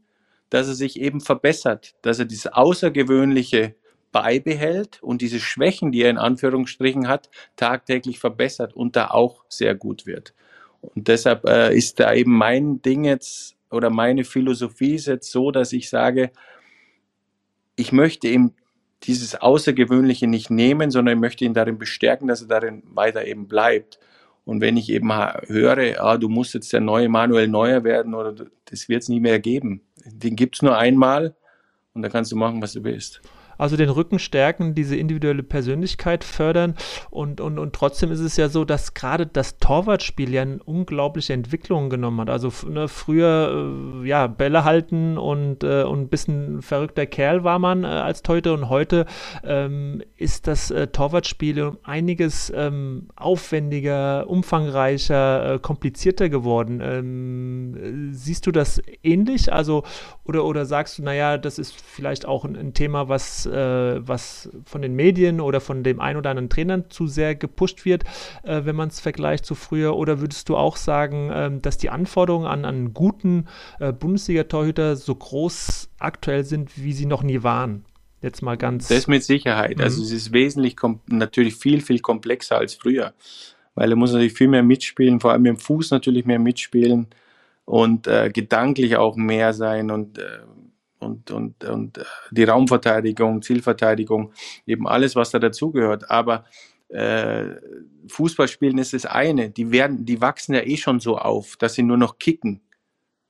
dass er sich eben verbessert, dass er dieses Außergewöhnliche beibehält und diese Schwächen, die er in Anführungsstrichen hat, tagtäglich verbessert und da auch sehr gut wird. Und deshalb äh, ist da eben mein Ding jetzt oder meine Philosophie ist jetzt so, dass ich sage, ich möchte eben dieses Außergewöhnliche nicht nehmen, sondern ich möchte ihn darin bestärken, dass er darin weiter eben bleibt. Und wenn ich eben höre, ah, du musst jetzt der neue Manuel Neuer werden oder das wird es nie mehr geben. Den gibt es nur einmal und da kannst du machen, was du willst also den Rücken stärken, diese individuelle Persönlichkeit fördern. Und, und, und trotzdem ist es ja so, dass gerade das Torwartspiel ja eine unglaubliche Entwicklung genommen hat. Also ne, früher, äh, ja, Bälle halten und, äh, und ein bisschen verrückter Kerl war man äh, als Torhüter und heute ähm, ist das äh, Torwartspiel um einiges ähm, aufwendiger, umfangreicher, äh, komplizierter geworden. Ähm, siehst du das ähnlich? Also, oder, oder sagst du, naja, das ist vielleicht auch ein, ein Thema, was äh, was von den Medien oder von dem ein oder anderen Trainern zu sehr gepusht wird, äh, wenn man es vergleicht zu früher? Oder würdest du auch sagen, ähm, dass die Anforderungen an einen guten äh, Bundesliga-Torhüter so groß aktuell sind, wie sie noch nie waren? Jetzt mal ganz. Das mit Sicherheit. Also mhm. Also es ist wesentlich natürlich viel, viel komplexer als früher. Weil er muss natürlich viel mehr mitspielen, vor allem im Fuß natürlich mehr mitspielen und äh, gedanklich auch mehr sein und, äh, und, und, und äh, die Raumverteidigung, Zielverteidigung, eben alles, was da dazugehört. Aber äh, Fußballspielen ist das eine. Die, werden, die wachsen ja eh schon so auf, dass sie nur noch kicken.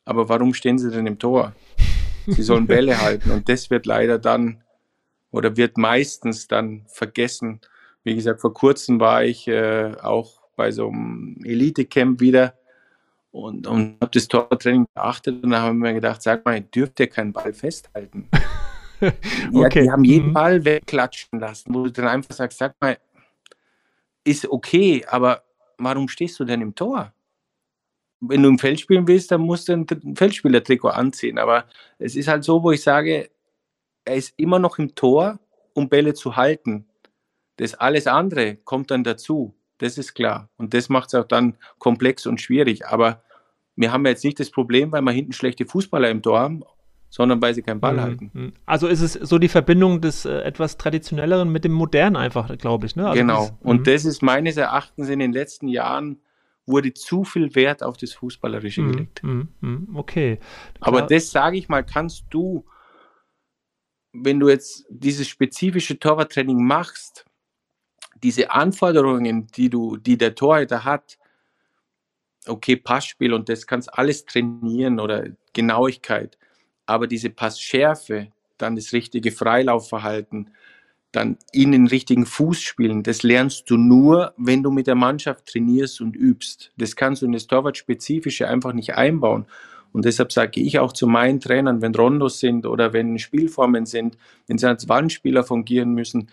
Aber warum stehen sie denn im Tor? Sie sollen Bälle halten und das wird leider dann oder wird meistens dann vergessen. Wie gesagt, vor kurzem war ich äh, auch bei so einem Elite-Camp wieder und, und habe das Tortraining beachtet und dann haben wir mir gedacht, sag mal, dürft ihr keinen Ball festhalten? okay. ja, die haben jeden mhm. Ball wegklatschen lassen, wo du dann einfach sagst, sag mal, ist okay, aber warum stehst du denn im Tor? Wenn du im Feld spielen willst, dann musst du ein Feldspielertrikot anziehen. Aber es ist halt so, wo ich sage, er ist immer noch im Tor, um Bälle zu halten. Das alles andere kommt dann dazu. Das ist klar. Und das macht es auch dann komplex und schwierig. Aber wir haben jetzt nicht das Problem, weil wir hinten schlechte Fußballer im Tor haben, sondern weil sie keinen Ball mhm. halten. Mhm. Also ist es so die Verbindung des äh, etwas traditionelleren mit dem modernen einfach, glaube ich. Ne? Also genau. Das, und mhm. das ist meines Erachtens in den letzten Jahren wurde zu viel Wert auf das Fußballerische mhm. gelegt. Okay. Klar. Aber das sage ich mal, kannst du wenn du jetzt dieses spezifische Torwarttraining machst, diese Anforderungen, die du, die der Torhüter hat, okay, Passspiel und das kannst alles trainieren oder Genauigkeit, aber diese Passschärfe, dann das richtige Freilaufverhalten, dann in den richtigen Fuß spielen, das lernst du nur, wenn du mit der Mannschaft trainierst und übst. Das kannst du in das Torwartspezifische einfach nicht einbauen. Und deshalb sage ich auch zu meinen Trainern, wenn Rondos sind oder wenn Spielformen sind, wenn sie als Wandspieler fungieren müssen,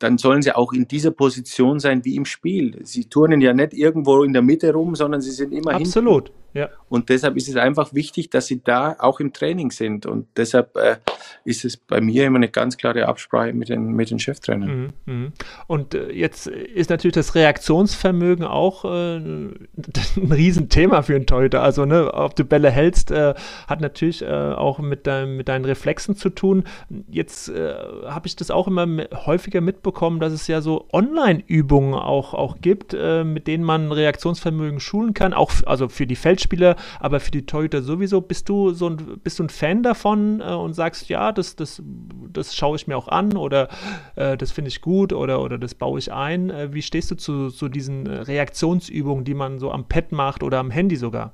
dann sollen sie auch in dieser Position sein wie im Spiel. Sie turnen ja nicht irgendwo in der Mitte rum, sondern sie sind immer Absolut. Hinten. Ja. Und deshalb ist es einfach wichtig, dass sie da auch im Training sind. Und deshalb äh, ist es bei mir immer eine ganz klare Absprache mit den, mit den Cheftrainern. Mhm, mh. Und äh, jetzt ist natürlich das Reaktionsvermögen auch äh, ein Riesenthema für einen Torhüter. Also, ne, ob du Bälle hältst, äh, hat natürlich äh, auch mit, dein, mit deinen Reflexen zu tun. Jetzt äh, habe ich das auch immer häufiger mitbekommen, dass es ja so Online-Übungen auch, auch gibt, mit denen man Reaktionsvermögen schulen kann, auch also für die Feld Feldspieler, aber für die Torhüter sowieso. Bist du so ein, bist du ein Fan davon äh, und sagst, ja, das, das, das schaue ich mir auch an oder äh, das finde ich gut oder, oder das baue ich ein? Äh, wie stehst du zu, zu diesen Reaktionsübungen, die man so am Pad macht oder am Handy sogar?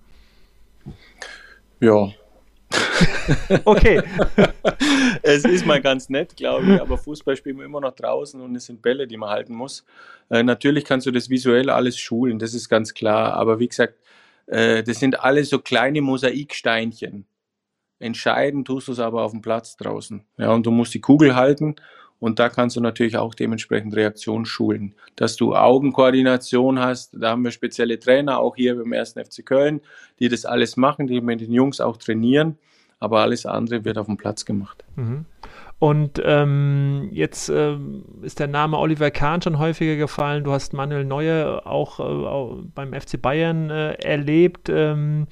Ja, okay. es ist mal ganz nett, glaube ich, aber Fußball spielen wir immer noch draußen und es sind Bälle, die man halten muss. Äh, natürlich kannst du das visuell alles schulen, das ist ganz klar. Aber wie gesagt, äh, das sind alles so kleine Mosaiksteinchen. Entscheiden tust du es aber auf dem Platz draußen. Ja, und du musst die Kugel halten und da kannst du natürlich auch dementsprechend Reaktion schulen. Dass du Augenkoordination hast, da haben wir spezielle Trainer, auch hier beim 1. FC Köln, die das alles machen, die mit den Jungs auch trainieren, aber alles andere wird auf dem Platz gemacht. Mhm. Und ähm, jetzt äh, ist der Name Oliver Kahn schon häufiger gefallen. Du hast Manuel Neuer auch, äh, auch beim FC Bayern äh, erlebt. Ähm,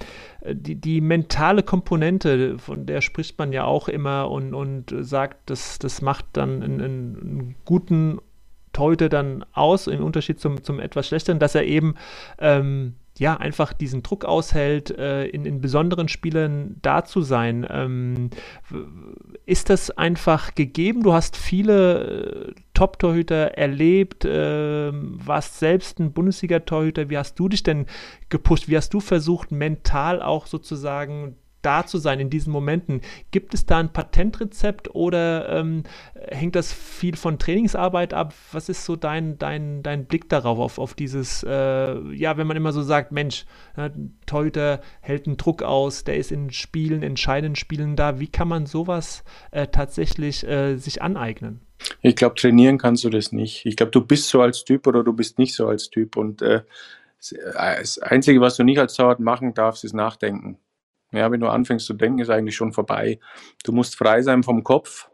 die, die mentale Komponente, von der spricht man ja auch immer und, und sagt, das, das macht dann einen, einen guten Torhüter dann aus, im Unterschied zum, zum etwas schlechteren, dass er eben ähm, ja, einfach diesen Druck aushält, äh, in, in besonderen Spielen da zu sein. Ähm, ist das einfach gegeben? Du hast viele äh, Top-Torhüter erlebt, äh, warst selbst ein Bundesliga-Torhüter. Wie hast du dich denn gepusht? Wie hast du versucht, mental auch sozusagen da zu sein in diesen Momenten. Gibt es da ein Patentrezept oder ähm, hängt das viel von Trainingsarbeit ab? Was ist so dein, dein, dein Blick darauf, auf, auf dieses, äh, ja, wenn man immer so sagt, Mensch, äh, Torhüter hält einen Druck aus, der ist in Spielen, entscheidenden Spielen da. Wie kann man sowas äh, tatsächlich äh, sich aneignen? Ich glaube, trainieren kannst du das nicht. Ich glaube, du bist so als Typ oder du bist nicht so als Typ. Und äh, das Einzige, was du nicht als Torwart machen darfst, ist nachdenken. Ja, wenn du anfängst zu denken, ist eigentlich schon vorbei. Du musst frei sein vom Kopf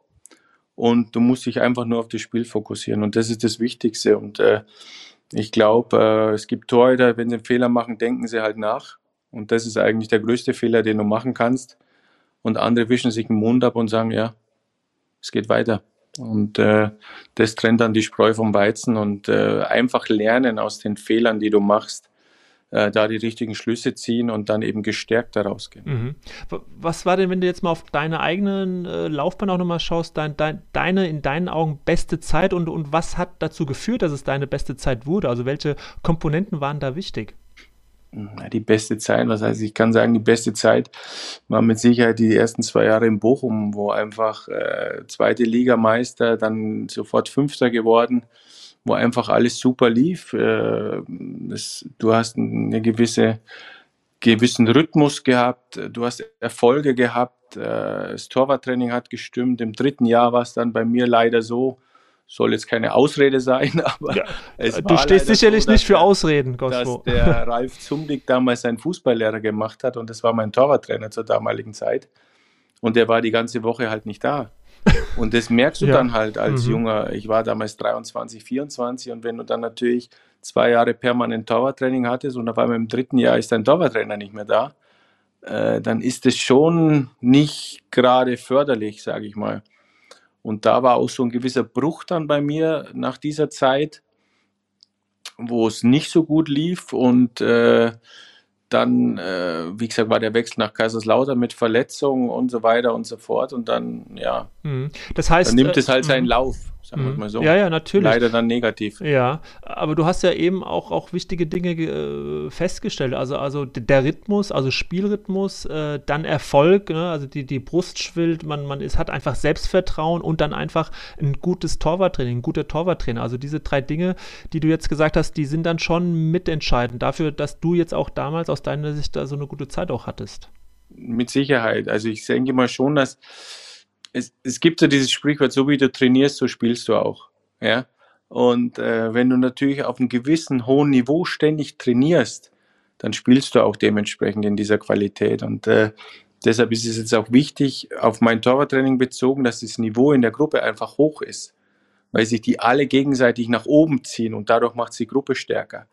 und du musst dich einfach nur auf das Spiel fokussieren und das ist das Wichtigste und äh, ich glaube, äh, es gibt Torhüter, wenn sie einen Fehler machen, denken sie halt nach und das ist eigentlich der größte Fehler, den du machen kannst und andere wischen sich den Mund ab und sagen, ja, es geht weiter. Und äh, das trennt dann die Spreu vom Weizen und äh, einfach lernen aus den Fehlern, die du machst, äh, da die richtigen Schlüsse ziehen und dann eben gestärkt daraus gehen. Mhm. Was war denn, wenn du jetzt mal auf deine eigenen äh, Laufbahn auch nochmal schaust, dein, dein, deine in deinen Augen beste Zeit und, und was hat dazu geführt, dass es deine beste Zeit wurde? Also welche Komponenten waren da wichtig? die beste Zeit, was heißt, ich kann sagen, die beste Zeit war mit Sicherheit die ersten zwei Jahre in Bochum, wo einfach äh, zweite Ligameister, dann sofort Fünfter geworden, wo einfach alles super lief. Äh, das, du hast eine gewisse gewissen Rhythmus gehabt, du hast Erfolge gehabt, äh, das Torwarttraining hat gestimmt. Im dritten Jahr war es dann bei mir leider so, soll jetzt keine Ausrede sein, aber ja. du stehst sicherlich so, nicht für Ausreden, Gospo. Dass der Ralf Zumdick damals seinen Fußballlehrer gemacht hat und das war mein Torwarttrainer zur damaligen Zeit und der war die ganze Woche halt nicht da. Und das merkst du ja. dann halt als mhm. Junger. Ich war damals 23, 24 und wenn du dann natürlich zwei Jahre permanent Torwarttraining hattest und auf einmal im dritten Jahr ist dein Torwarttrainer nicht mehr da, äh, dann ist es schon nicht gerade förderlich, sage ich mal. Und da war auch so ein gewisser Bruch dann bei mir nach dieser Zeit, wo es nicht so gut lief. Und äh, dann, äh, wie gesagt, war der Wechsel nach Kaiserslautern mit Verletzungen und so weiter und so fort. Und dann, ja, mhm. das heißt, dann nimmt äh, es halt seinen mhm. Lauf sagen wir mhm. mal so. Ja, ja, natürlich. Leider dann negativ. Ja, aber du hast ja eben auch, auch wichtige Dinge äh, festgestellt. Also, also der Rhythmus, also Spielrhythmus, äh, dann Erfolg, ne? also die, die Brust schwillt, man, man ist, hat einfach Selbstvertrauen und dann einfach ein gutes Torwarttraining, ein guter Torwarttrainer. Also diese drei Dinge, die du jetzt gesagt hast, die sind dann schon mitentscheidend dafür, dass du jetzt auch damals aus deiner Sicht da so eine gute Zeit auch hattest. Mit Sicherheit. Also ich denke mal schon, dass es, es gibt ja dieses Sprichwort, so wie du trainierst, so spielst du auch. Ja? Und äh, wenn du natürlich auf einem gewissen hohen Niveau ständig trainierst, dann spielst du auch dementsprechend in dieser Qualität. Und äh, deshalb ist es jetzt auch wichtig, auf mein Torwarttraining bezogen, dass das Niveau in der Gruppe einfach hoch ist, weil sich die alle gegenseitig nach oben ziehen und dadurch macht die Gruppe stärker.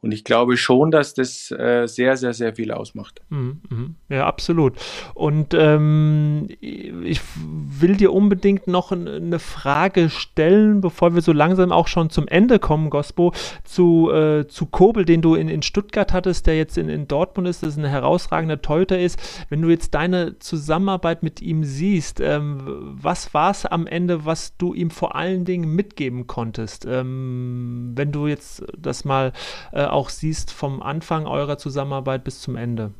Und ich glaube schon, dass das äh, sehr, sehr, sehr viel ausmacht. Mhm, mhm. Ja, absolut. Und ähm, ich will dir unbedingt noch eine Frage stellen, bevor wir so langsam auch schon zum Ende kommen, Gospo, zu, äh, zu Kobel, den du in, in Stuttgart hattest, der jetzt in, in Dortmund ist, das ist ein herausragender Torhüter ist. Wenn du jetzt deine Zusammenarbeit mit ihm siehst, ähm, was war es am Ende, was du ihm vor allen Dingen mitgeben konntest? Ähm, wenn du jetzt das mal äh, auch siehst vom Anfang eurer Zusammenarbeit bis zum Ende?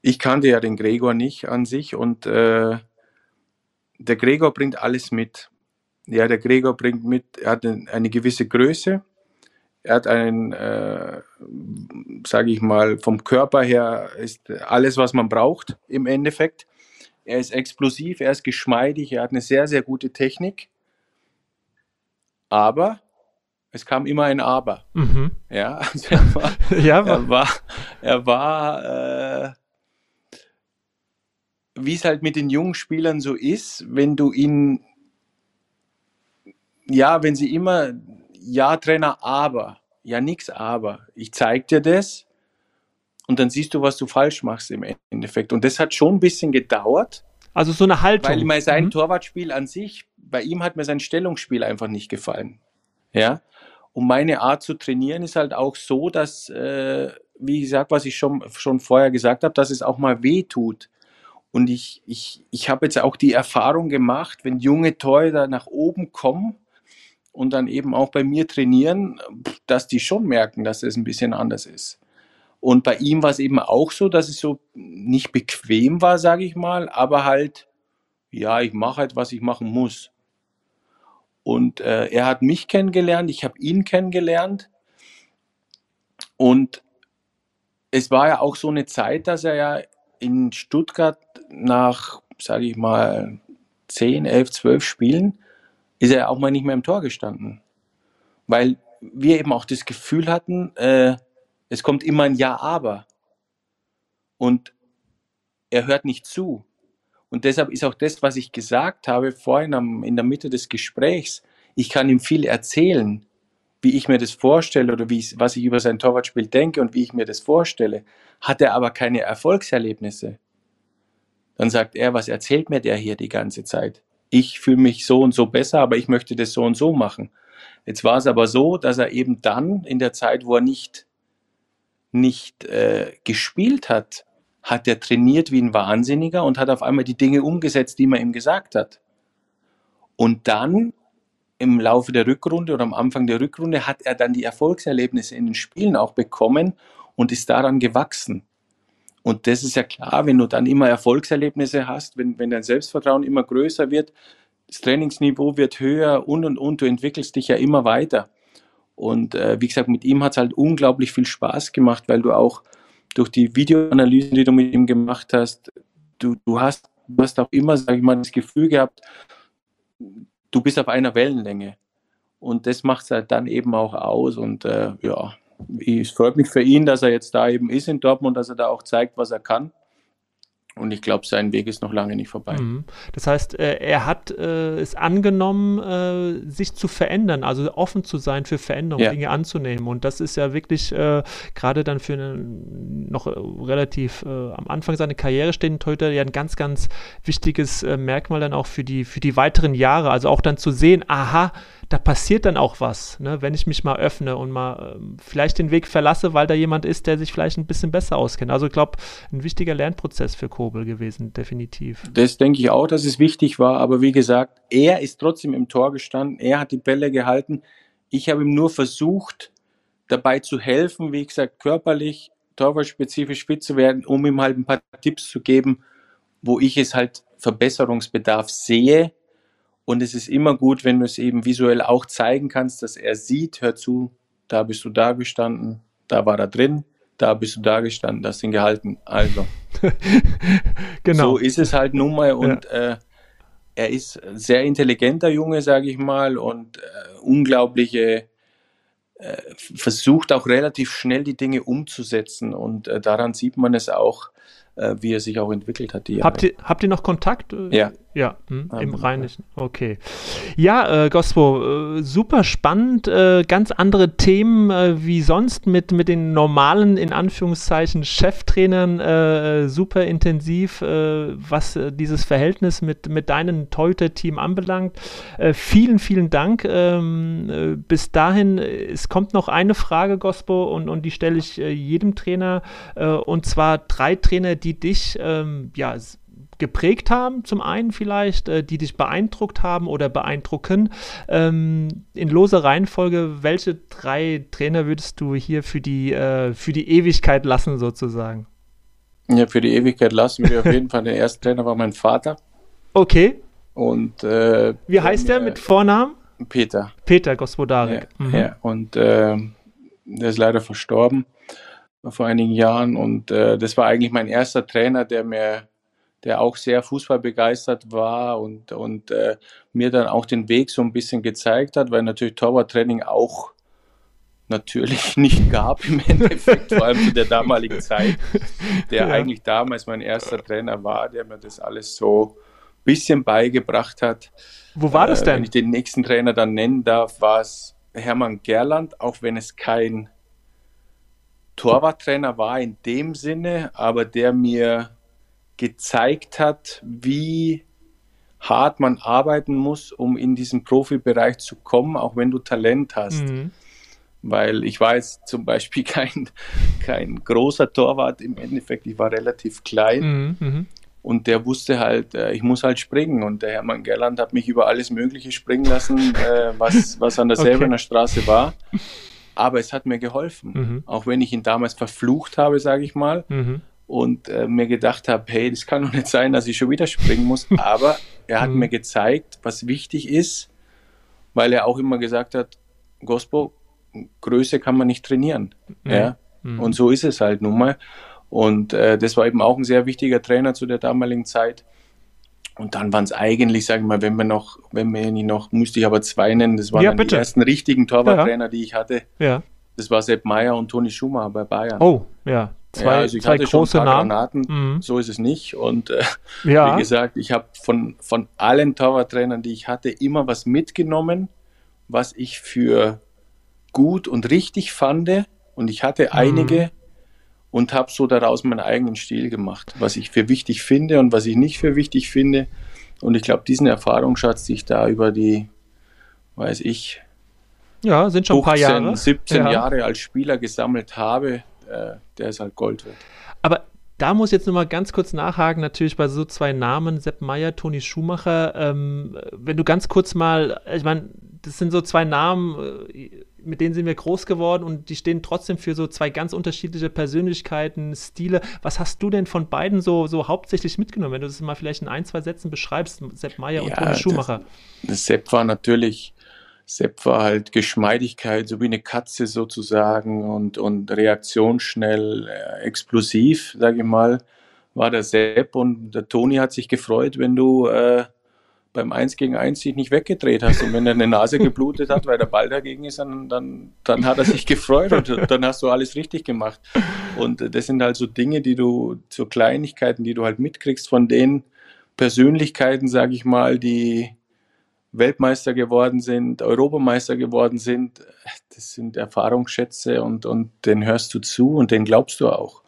Ich kannte ja den Gregor nicht an sich und äh, der Gregor bringt alles mit. Ja, der Gregor bringt mit, er hat eine, gewisse Größe, er hat einen, äh, sage ich mal, vom Körper her ist alles, was man braucht im Endeffekt. Er ist explosiv, er ist geschmeidig, er hat eine sehr, sehr gute Technik. Aber es kam immer ein Aber. Mhm. Ja, also er war, ja, er war, er war äh, wie es halt mit den jungen Spielern so ist, wenn du ihn, ja, wenn sie immer, ja, Trainer, aber, ja, nix, aber, ich zeig dir das und dann siehst du, was du falsch machst im Endeffekt. Und das hat schon ein bisschen gedauert. Also so eine Haltung. Weil mir sein mhm. Torwartspiel an sich, bei ihm hat mir sein Stellungsspiel einfach nicht gefallen. Ja. Und meine Art zu trainieren ist halt auch so, dass, äh, wie gesagt, was ich schon, schon vorher gesagt habe, dass es auch mal weh tut. Und ich, ich, ich habe jetzt auch die Erfahrung gemacht, wenn junge Torhüter nach oben kommen und dann eben auch bei mir trainieren, dass die schon merken, dass es ein bisschen anders ist. Und bei ihm war es eben auch so, dass es so nicht bequem war, sage ich mal, aber halt, ja, ich mache halt, was ich machen muss. Und äh, er hat mich kennengelernt, ich habe ihn kennengelernt. Und es war ja auch so eine Zeit, dass er ja in Stuttgart nach, sage ich mal, 10, 11, 12 Spielen, ist er auch mal nicht mehr im Tor gestanden. Weil wir eben auch das Gefühl hatten, äh, es kommt immer ein Ja, aber. Und er hört nicht zu. Und deshalb ist auch das, was ich gesagt habe vorhin am, in der Mitte des Gesprächs, ich kann ihm viel erzählen, wie ich mir das vorstelle oder wie ich, was ich über sein Torwartspiel denke und wie ich mir das vorstelle. Hat er aber keine Erfolgserlebnisse, dann sagt er, was erzählt mir der hier die ganze Zeit? Ich fühle mich so und so besser, aber ich möchte das so und so machen. Jetzt war es aber so, dass er eben dann in der Zeit, wo er nicht, nicht äh, gespielt hat, hat er trainiert wie ein Wahnsinniger und hat auf einmal die Dinge umgesetzt, die man ihm gesagt hat. Und dann im Laufe der Rückrunde oder am Anfang der Rückrunde hat er dann die Erfolgserlebnisse in den Spielen auch bekommen und ist daran gewachsen. Und das ist ja klar, wenn du dann immer Erfolgserlebnisse hast, wenn, wenn dein Selbstvertrauen immer größer wird, das Trainingsniveau wird höher und und und, du entwickelst dich ja immer weiter. Und äh, wie gesagt, mit ihm hat es halt unglaublich viel Spaß gemacht, weil du auch durch die Videoanalysen, die du mit ihm gemacht hast, du, du, hast, du hast auch immer, sage ich mal, das Gefühl gehabt, du bist auf einer Wellenlänge. Und das macht es halt dann eben auch aus. Und äh, ja, es freut mich für ihn, dass er jetzt da eben ist in Dortmund, dass er da auch zeigt, was er kann. Und ich glaube, sein Weg ist noch lange nicht vorbei. Mhm. Das heißt, äh, er hat äh, es angenommen, äh, sich zu verändern, also offen zu sein für Veränderungen, ja. Dinge anzunehmen. Und das ist ja wirklich äh, gerade dann für einen noch relativ äh, am Anfang seiner Karriere stehenden Torhüter ja ein ganz, ganz wichtiges äh, Merkmal dann auch für die, für die weiteren Jahre. Also auch dann zu sehen, aha, da passiert dann auch was, ne? wenn ich mich mal öffne und mal ähm, vielleicht den Weg verlasse, weil da jemand ist, der sich vielleicht ein bisschen besser auskennt. Also ich glaube, ein wichtiger Lernprozess für Kobel gewesen, definitiv. Das denke ich auch, dass es wichtig war, aber wie gesagt, er ist trotzdem im Tor gestanden, er hat die Bälle gehalten. Ich habe ihm nur versucht, dabei zu helfen, wie gesagt, körperlich, torwartspezifisch fit zu werden, um ihm halt ein paar Tipps zu geben, wo ich es halt Verbesserungsbedarf sehe und es ist immer gut, wenn du es eben visuell auch zeigen kannst, dass er sieht, hör zu, da bist du da gestanden, da war er drin, da bist du da gestanden, das ihn gehalten. Also. genau. So ist es halt nun mal und ja. äh, er ist ein sehr intelligenter Junge, sage ich mal, und äh, unglaubliche, äh, versucht auch relativ schnell die Dinge umzusetzen und äh, daran sieht man es auch, äh, wie er sich auch entwickelt hat. habt, ihr, habt ihr noch Kontakt? Ja. Ja, hm, im Rheinischen. Okay. Ja, äh, Gospo, äh, super spannend. Äh, ganz andere Themen äh, wie sonst mit, mit den normalen, in Anführungszeichen, Cheftrainern. Äh, super intensiv, äh, was dieses Verhältnis mit, mit deinem Torhüter-Team anbelangt. vielen, vielen Dank. Ähm, bis dahin, es kommt noch eine Frage, Gospo, und, und die stelle ich jedem Trainer. und zwar drei Trainer, die dich ähm, ja, geprägt haben, zum einen vielleicht, äh, die dich beeindruckt haben oder beeindrucken. Ähm, in loser Reihenfolge, welche drei Trainer würdest du hier für die, äh, für die Ewigkeit lassen, sozusagen? Ja, für die Ewigkeit lassen wir auf jeden Fall. Der erste Trainer war mein Vater. Okay. Und äh, wie heißt der mit Vornamen? Peter. Peter Gospodarek. Ja, mhm. ja. und äh, der ist leider verstorben vor einigen Jahren und äh, das war eigentlich mein erster Trainer, der mir der auch sehr fußballbegeistert war und, und äh, mir dann auch den Weg so ein bisschen gezeigt hat, weil natürlich Torwarttraining auch natürlich nicht gab im Endeffekt, vor allem zu der damaligen Zeit, der ja. eigentlich damals mein erster Trainer war, der mir das alles so ein bisschen beigebracht hat. Wo war das denn? Äh, wenn ich den nächsten Trainer dann nennen darf, war es Hermann Gerland, auch wenn es kein Torwarttrainer war in dem Sinne, aber der mir gezeigt hat, wie hart man arbeiten muss, um in diesen Profibereich zu kommen, auch wenn du Talent hast. Mhm. Weil ich war jetzt zum Beispiel kein, kein großer Torwart im Endeffekt, ich war relativ klein. Mhm, mhm. Und der wusste halt, äh, ich muss halt springen. Und der Hermann Gerland hat mich über alles Mögliche springen lassen, äh, was, was an der okay. Selbener Straße war. Aber es hat mir geholfen. Mhm. Auch wenn ich ihn damals verflucht habe, sage ich mal. Mhm und äh, mir gedacht habe, hey, das kann doch nicht sein, dass ich schon wieder springen muss. Aber er hat mhm. mir gezeigt, was wichtig ist, weil er auch immer gesagt hat, Gospo, Größe kann man nicht trainieren. Mhm. Ja? Mhm. Und so ist es halt nun mal. Und äh, das war eben auch ein sehr wichtiger Trainer zu der damaligen Zeit. Und dann waren es eigentlich, sagen wir mal, wenn wir noch, wenn wir ihn noch, müsste ich aber zwei nennen, das waren ja, die ersten richtigen Torwarttrainer, ja. die ich hatte. Ja. Das war Sepp Meyer und Toni Schumacher bei Bayern. Oh, ja. Zwei, ja, also zwei große Namen. Granaten, mhm. So ist es nicht. Und äh, ja. wie gesagt, ich habe von, von allen Torwarttrainern, die ich hatte, immer was mitgenommen, was ich für gut und richtig fand. Und ich hatte mhm. einige und habe so daraus meinen eigenen Stil gemacht, was ich für wichtig finde und was ich nicht für wichtig finde. Und ich glaube, diesen Erfahrungsschatz, die ich da über die, weiß ich, ja, sind schon 15, ein paar Jahre. 17 ja. Jahre als Spieler gesammelt habe, äh, der ist halt Gold wert. Aber da muss ich jetzt nochmal ganz kurz nachhaken, natürlich bei so zwei Namen, Sepp Meyer, Toni Schumacher. Ähm, wenn du ganz kurz mal, ich meine, das sind so zwei Namen, äh, mit denen sind wir groß geworden und die stehen trotzdem für so zwei ganz unterschiedliche Persönlichkeiten, Stile. Was hast du denn von beiden so, so hauptsächlich mitgenommen, wenn du das mal vielleicht in ein, zwei Sätzen beschreibst, Sepp Meyer ja, und Toni Schumacher? Das, das Sepp war natürlich Sepp war halt Geschmeidigkeit, so wie eine Katze sozusagen und, und reaktionsschnell, äh, explosiv, sage ich mal, war der Sepp und der Toni hat sich gefreut, wenn du äh, beim 1 gegen 1 dich nicht weggedreht hast und wenn er eine Nase geblutet hat, weil der Ball dagegen ist, dann, dann, dann hat er sich gefreut und dann hast du alles richtig gemacht. Und das sind halt so Dinge, die du, so Kleinigkeiten, die du halt mitkriegst von den Persönlichkeiten, sage ich mal, die Weltmeister geworden sind, Europameister geworden sind, das sind Erfahrungsschätze und, und den hörst du zu und den glaubst du auch.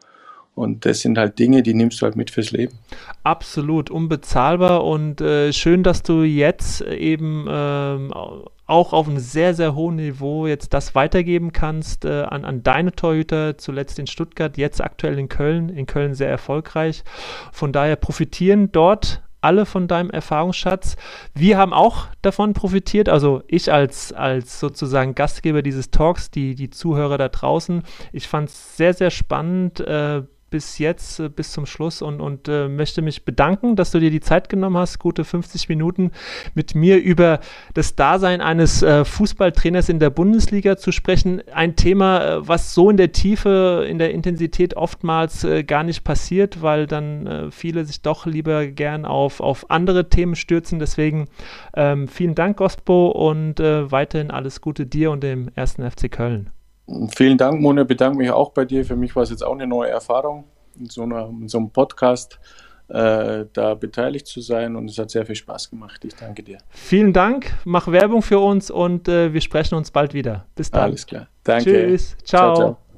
Und das sind halt Dinge, die nimmst du halt mit fürs Leben. Absolut, unbezahlbar und äh, schön, dass du jetzt eben ähm, auch auf einem sehr, sehr hohen Niveau jetzt das weitergeben kannst äh, an, an deine Torhüter, zuletzt in Stuttgart, jetzt aktuell in Köln, in Köln sehr erfolgreich. Von daher profitieren dort alle von deinem Erfahrungsschatz. Wir haben auch davon profitiert, also ich als, als sozusagen Gastgeber dieses Talks, die, die Zuhörer da draußen. Ich fand es sehr, sehr spannend. Äh, bis jetzt, äh, bis zum Schluss und, und äh, möchte mich bedanken, dass du dir die Zeit genommen hast, gute 50 Minuten mit mir über das Dasein eines äh, Fußballtrainers in der Bundesliga zu sprechen. Ein Thema, äh, was so in der Tiefe, in der Intensität oftmals äh, gar nicht passiert, weil dann äh, viele sich doch lieber gern auf, auf andere Themen stürzen. Deswegen ähm, vielen Dank, Gospo, und weiterhin alles Gute dir und dem ersten FC Köln. Vielen Dank, Mona. Bedanke mich auch bei dir. Für mich war es jetzt auch eine neue Erfahrung, in so, einer, in so einem Podcast äh, da beteiligt zu sein und es hat sehr viel Spaß gemacht. Ich danke dir. Vielen Dank. Mach Werbung für uns und äh, wir sprechen uns bald wieder. Bis dann. Alles klar. Danke. Tschüss. ciao. ciao, ciao.